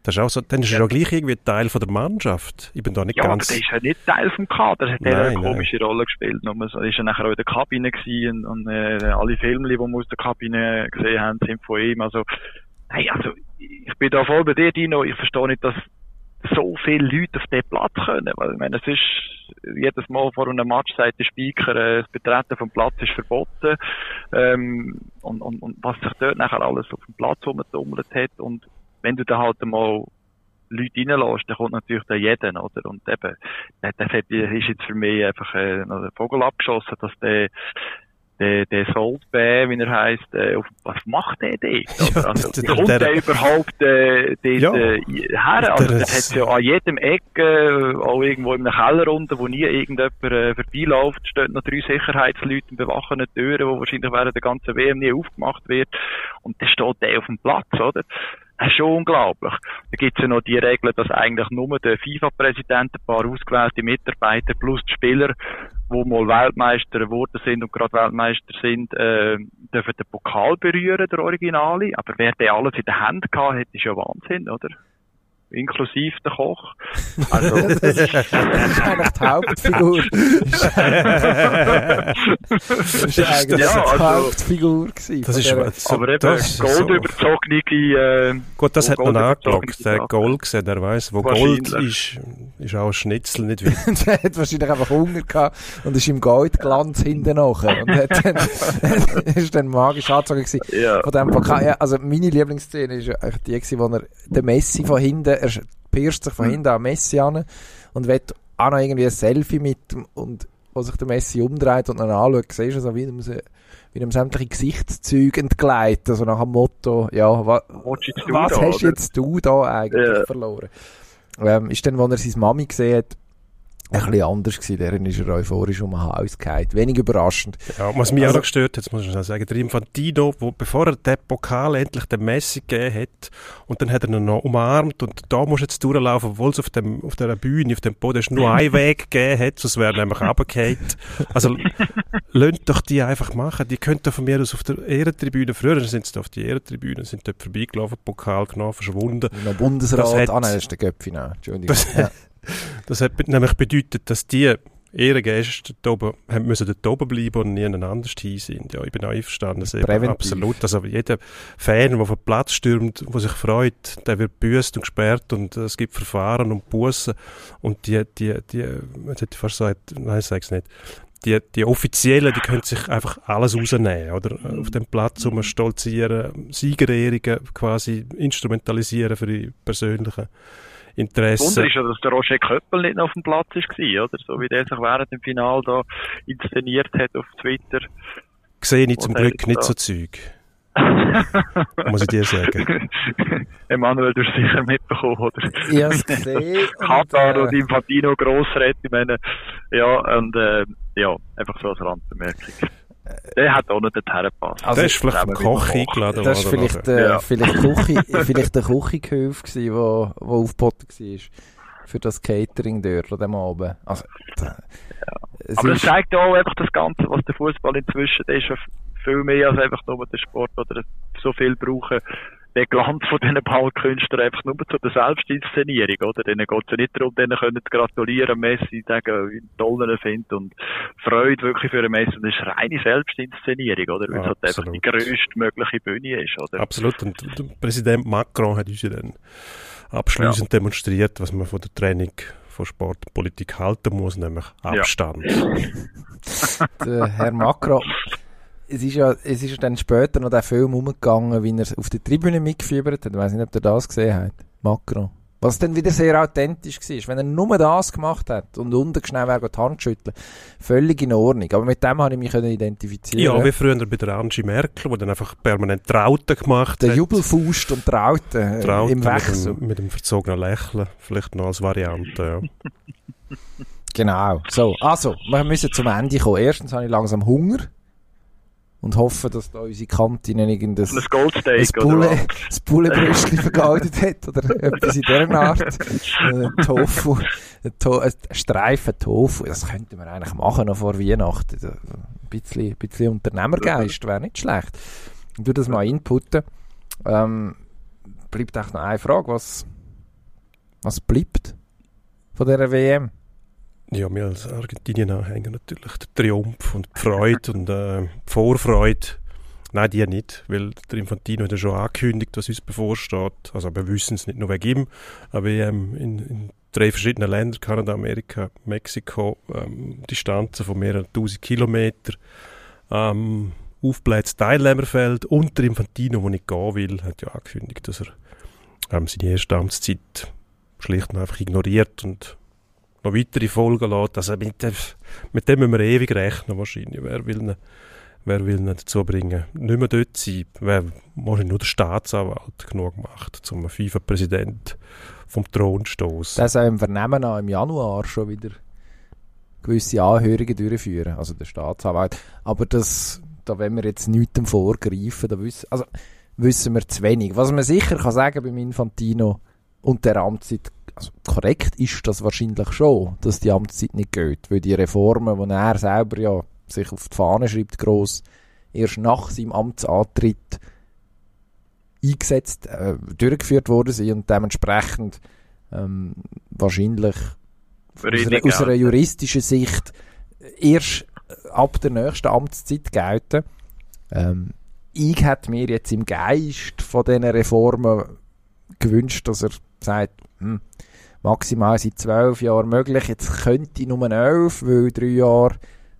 Speaker 1: Das ist auch so, dann ist er ja gleich irgendwie Teil von der Mannschaft. Ich bin da nicht
Speaker 4: ja,
Speaker 1: ganz...
Speaker 4: Ja, der ist ja nicht Teil vom Kader. Er hat eine komische nein. Rolle gespielt. Nur so ist er nachher auch in der Kabine gewesen und, und äh, alle Filme, die wir aus der Kabine gesehen haben, sind von ihm. Also, nein, also, ich bin da voll bei dir, Dino. Ich verstehe nicht, dass so viele Leute auf diesen Platz können. Weil, ich meine, es ist, jedes Mal vor einem Match sagt der Speaker, äh, das Betreten vom Platz ist verboten. Ähm, und, und, und was sich dort nachher alles auf dem Platz rumgetummelt hat und wenn du da halt mal Leute reinlässt, dann kommt natürlich da jeder, oder? Und eben, das ist jetzt für mich einfach äh, ein Vogel abgeschossen, dass der der, der Soldbär, wie er heisst, äh, auf, was macht der dort?
Speaker 1: Ja,
Speaker 4: also,
Speaker 1: der-
Speaker 4: der, kommt
Speaker 1: der-
Speaker 4: der überhaupt äh, dort
Speaker 1: Ja.
Speaker 4: äh, her? Also,
Speaker 1: Der
Speaker 4: das hat ja an jedem Ecke, auch irgendwo in einem Keller unten, wo nie irgendjemand äh, vorbeiläuft, stehen noch drei Sicherheitsleute und bewachen die Türen, die wahrscheinlich während der ganzen WM nie aufgemacht wird. Und dann steht der auf dem Platz, oder? Das ist schon unglaublich. Da gibt es ja noch die Regel, dass eigentlich nur der FIFA-Präsident, ein paar ausgewählte Mitarbeiter plus die Spieler, die mal Weltmeister geworden sind und gerade Weltmeister sind, äh, dürfen den Pokal berühren, der Originale. Aber wer den alles in der Hand gehabt hat, ist ja Wahnsinn, oder? Inklusive der Koch. Also,
Speaker 3: Das ist, eigentlich die Hauptfigur. Das ist eigentlich
Speaker 4: Ja,
Speaker 3: die
Speaker 4: also-
Speaker 3: Hauptfigur gewesen.
Speaker 1: Das ist, so,
Speaker 4: aber eben,
Speaker 1: das
Speaker 4: goldüberzogene, äh,
Speaker 1: Gut, das hat man
Speaker 4: überzogene
Speaker 1: Der. Gold gesehen, der weiß, wo Gold ist, ist auch ein Schnitzel nicht weit.
Speaker 3: der hat wahrscheinlich einfach Hunger gehabt und ist im Goldglanz hinten nachher. Und hat dann, ist dann magisch angezogen gewesen.
Speaker 4: ja.
Speaker 3: Von dem Pokal. Ja, also meine Lieblingsszene ist eigentlich die gewesen, wo er den Messi von hinten, er pirscht sich von hinten an Messi an und will auch noch irgendwie ein Selfie mit ihm und wo sich der Messi umdreht und dann anschaut, siehst du so, wie se- wie ihm sämtliche Gesichtszüge entgleiten, also nach dem Motto, ja, wa, was hast jetzt du da eigentlich
Speaker 4: Ja.
Speaker 3: verloren? Ähm, ist dann, als er seine Mami gesehen hat, ein bisschen anders gewesen. Deren ist er euphorisch um den Hals gefallen. Wenig überraschend.
Speaker 1: Ja, was mich auch
Speaker 3: Also-
Speaker 1: noch gestört hat, muss ich schnell sagen, der Infantino, wo, bevor er den Pokal endlich den Messi gegeben hat, und dann hat er ihn noch umarmt, und da musst du jetzt durchlaufen, obwohl es auf dem, auf der Bühne, auf dem Boden nur einen Weg gegeben hat, sonst wäre er nämlich runtergefallen. Also, lasst doch die einfach machen. Die könnten von mir aus auf der Ehrentribüne, früher sind sie auf die Ehrentribüne, sind dort vorbeigelaufen, Pokal genommen, verschwunden.
Speaker 3: Noch Bundesrat.
Speaker 1: Das hat-
Speaker 3: ah nein, das ist der Göpfi noch. Entschuldigung.
Speaker 1: Das,
Speaker 3: ja.
Speaker 1: das hat nämlich bedeutet, dass die Ehrengäste dort oben, haben müssen dort oben bleiben und nie anders hin sind. Ja, ich bin auch einverstanden.
Speaker 3: Präventiv.
Speaker 1: absolut. Also jeder Fan, der auf den Platz stürmt, der sich freut, der wird büßt und gesperrt und äh, es gibt Verfahren und Bussen und die, die, die, jetzt hätte ich fast gesagt, nein, ich sage es nicht, die, die Offiziellen, die können sich einfach alles rausnehmen, oder? Auf dem Platz um stolzieren, Siegerehrungen quasi instrumentalisieren für die persönlichen Interessen.
Speaker 4: Wunder ist ja, dass der Roger Köppel nicht noch auf dem Platz war, oder? So wie der sich während dem Final da inszeniert hat auf Twitter.
Speaker 1: sehe ich zum Glück nicht
Speaker 4: da-
Speaker 1: so Zeug, muss ich dir sagen.
Speaker 4: Emanuel, du hast sicher mitbekommen, oder?
Speaker 3: Ich habe es gesehen.
Speaker 4: Katar und,
Speaker 3: äh,
Speaker 4: Infantino Grossräte, ich meine, ja, und, äh, ja, einfach so als Randbemerkung. Der hat auch nicht dorthin gepasst.
Speaker 3: Also,
Speaker 1: der ist vielleicht
Speaker 4: mit
Speaker 1: Koch eingeladen
Speaker 3: Das war
Speaker 1: worden.
Speaker 3: vielleicht, äh,
Speaker 4: Ja.
Speaker 3: vielleicht, Küche, vielleicht der Küchengehilfe gewesen, wo, wo aufgeboten war. Für das Catering dort an dem Abend. Also, da, es
Speaker 4: Aber das zeigt ja auch einfach das Ganze, was der Fußball inzwischen ist, ja viel mehr als einfach nur der Sport oder so viel brauchen. Der Glanz von diesen Ballkünstlern einfach nur zu der Selbstinszenierung, oder? Denen geht es ja nicht darum, denen können zu gratulieren, Messi, sagen, wie toll er findet und Freude wirklich für einen Messi. Und das ist reine Selbstinszenierung, oder? Weil es halt einfach die
Speaker 1: Absolut.
Speaker 4: grösstmögliche Bühne ist, oder?
Speaker 1: Absolut. Und der Präsident Macron hat uns ja dann abschließend demonstriert, was man von der Trennung von Sport und Politik halten muss, nämlich Abstand.
Speaker 3: der Herr Macron. Es ist ja, es ist dann später noch der Film umgegangen, wie er auf der Tribüne mitgefiebert hat. Ich weiß nicht, ob ihr das gesehen habt. Macron. Was dann wieder sehr authentisch war. Wenn er nur das gemacht hat und unten schnell wäre die Hand schütteln, völlig in Ordnung. Aber mit dem habe ich mich können identifizieren.
Speaker 1: Ja, wie früher bei der Angie Merkel, die dann einfach permanent Trauten gemacht
Speaker 3: der
Speaker 1: hat.
Speaker 3: Jubelfaust und Trauten äh,
Speaker 1: Trauten
Speaker 3: im Wechsel.
Speaker 1: Mit dem, mit dem verzogenen Lächeln, vielleicht noch als Variante. Ja.
Speaker 3: Genau. So, also, wir müssen zum Ende kommen. Erstens habe ich langsam Hunger und hoffe, dass da unsere Kantin irgendein
Speaker 4: Ein Goldsteak,
Speaker 3: ein
Speaker 4: oder was?
Speaker 3: vergeudet hat oder etwas in dieser Art. Äh, Tofu, ein, to ein Streifen Tofu, das könnten wir eigentlich machen noch vor Weihnachten. Ein bisschen, ein bisschen Unternehmergeist wäre nicht schlecht. Ich tu das mal inputten. Ähm, bleibt echt noch eine Frage, was, was bleibt von dieser WM?
Speaker 1: Ja, wir als Argentinien-Anhänger natürlich der Triumph und die Freude und äh, die Vorfreude. Nein, die nicht, weil der Infantino hat ja schon angekündigt, was uns bevorsteht. Also wir wissen es nicht nur wegen ihm, aber ähm, in, in drei verschiedenen Ländern, Kanada, Amerika, Mexiko, ähm, Distanzen von mehreren tausend Kilometern, ähm, aufblähtes Teilnehmerfeld und der Infantino, der nicht gehen will, hat ja angekündigt, dass er ähm, seine erste Amtszeit schlicht und einfach ignoriert und noch weitere Folgen lässt. Also mit dem, mit dem müssen wir ewig rechnen wahrscheinlich. Wer will ihn, wer will ihn dazu bringen, nicht mehr dort sein? Wer wahrscheinlich nur der Staatsanwalt genug macht, zum FIFA-Präsident vom Thron zu stoßen?
Speaker 3: Das soll im Vernehmen an im Januar schon wieder gewisse Anhörungen durchführen, also der Staatsanwalt. Aber das, da wenn wir jetzt nichts vorgreifen, da wissen, also wissen wir zu wenig. Was man sicher kann sagen beim Infantino und der Amtszeit, also korrekt ist das wahrscheinlich schon, dass die Amtszeit nicht geht, weil die Reformen, die er selber ja sich auf die Fahne schreibt, gross, erst nach seinem Amtsantritt eingesetzt, äh, durchgeführt worden sind und dementsprechend ähm, wahrscheinlich aus einer, aus einer juristischen Sicht erst ab der nächsten Amtszeit gelten. Ähm, ich hätte mir jetzt im Geist von diesen Reformen gewünscht, dass er sagt, hm, maximal sind zwölf Jahre möglich, jetzt könnte ich nur elf, weil drei Jahre,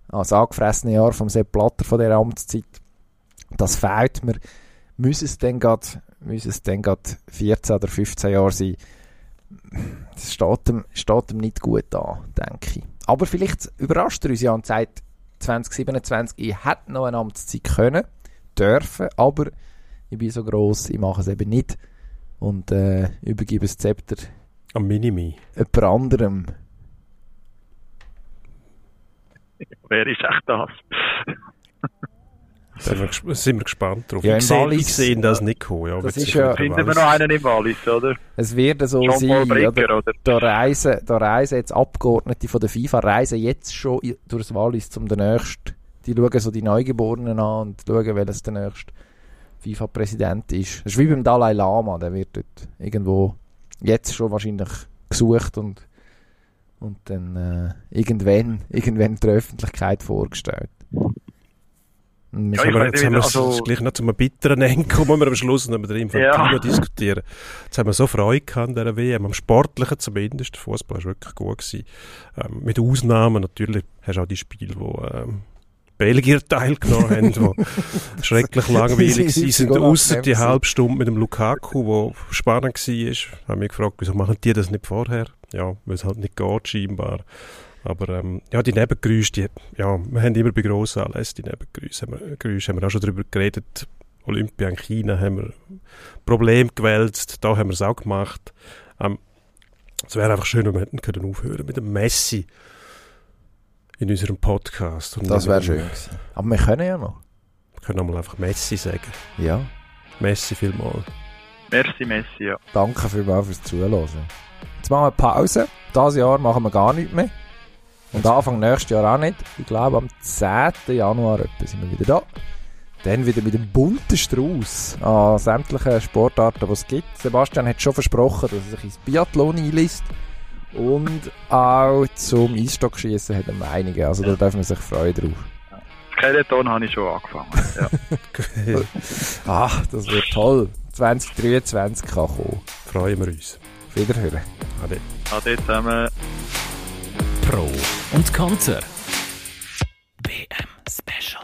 Speaker 3: also angefressene Jahre vom Sepp Blatter von der Amtszeit, das fehlt mir. Müssen es dann gerade, müssen es dann gerade 14 oder 15 Jahre sein? Das steht ihm, steht ihm nicht gut an, denke ich. Aber vielleicht überrascht er uns ja und sagt, 2027, ich hätte noch eine Amtszeit können, dürfen, aber ich bin so gross, ich mache es eben nicht und äh, übergebe das Zepter
Speaker 1: Am Minimi.
Speaker 3: jemand anderem.
Speaker 4: Wer ist echt das?
Speaker 1: Sind wir, sind wir gespannt drauf.
Speaker 3: Ja,
Speaker 1: ich
Speaker 3: im
Speaker 1: sehe
Speaker 3: Wallis-
Speaker 1: ich sehe das nicht kommen. Ja,
Speaker 3: Das ist ja-
Speaker 4: Finden wir noch einen im Wallis, oder?
Speaker 3: Es wird so sein,
Speaker 4: Jean-Paul
Speaker 3: oder?
Speaker 4: Bricker, oder?
Speaker 3: Da reisen, da reisen jetzt Abgeordnete von der FIFA, reisen jetzt schon durchs Wallis zum den nächsten. Die schauen so die Neugeborenen an und schauen, welches der nächste FIFA-Präsident ist. Das ist wie beim Dalai Lama, der wird dort irgendwo jetzt schon wahrscheinlich gesucht und, und dann äh, irgendwann, irgendwann der Öffentlichkeit vorgestellt. Und
Speaker 4: Ja, ich weiß
Speaker 1: jetzt haben wir
Speaker 4: also-
Speaker 1: es gleich noch zu einem bitteren Ende kommen, wir am Schluss noch der Infantino
Speaker 4: Ja.
Speaker 1: diskutieren. Jetzt haben wir so Freude gehabt an dieser WM, am Sportlichen zumindest. Der Fußball war wirklich gut. Gewesen. Ähm, mit Ausnahmen natürlich hast du auch die Spiele, wo ähm, Belgier teilgenommen haben, die schrecklich langweilig waren, sind außer die halbe Stunde mit dem Lukaku, wo spannend war. Haben mich gefragt, wieso machen die das nicht vorher? Ja, weil es halt nicht geht, scheinbar. Aber ähm, ja, die Nebengeräusche, die, ja, wir haben immer bei grossen Anlässen die Nebengeräusche, haben wir, Geräusche, haben wir auch schon darüber geredet. Olympia in China haben wir Probleme gewälzt, da haben wir es auch gemacht. Ähm, es wäre einfach schön, wenn wir hätten können aufhören mit dem Messi in unserem Podcast. Und
Speaker 3: das wäre schön gewesen. Aber wir können ja noch.
Speaker 1: Wir können auch mal einfach Messi sagen.
Speaker 3: Ja.
Speaker 1: Messi vielmal.
Speaker 4: Merci, Messi, ja.
Speaker 3: Danke vielmals fürs Zuhören. Jetzt machen wir Pause. Dieses Jahr machen wir gar nichts mehr. Und Anfang nächstes Jahr auch nicht. Ich glaube, am 10. Januar etwa sind wir wieder da. Dann wieder mit dem bunten Strauß an sämtlichen Sportarten, die es gibt. Sebastian hat schon versprochen, dass er sich ins Biathlon einliest. Und auch zum Eisstockschießen hat er einige. Also ja. da darf man sich freuen drauf.
Speaker 4: Skeleton habe ich schon angefangen. Ja.
Speaker 3: Ach, ah, das wird toll. 2023 kann kommen.
Speaker 1: Freuen wir uns.
Speaker 3: Wiederhören.
Speaker 1: Ade.
Speaker 4: Ade zusammen.
Speaker 2: Pro und Konter. BM Special.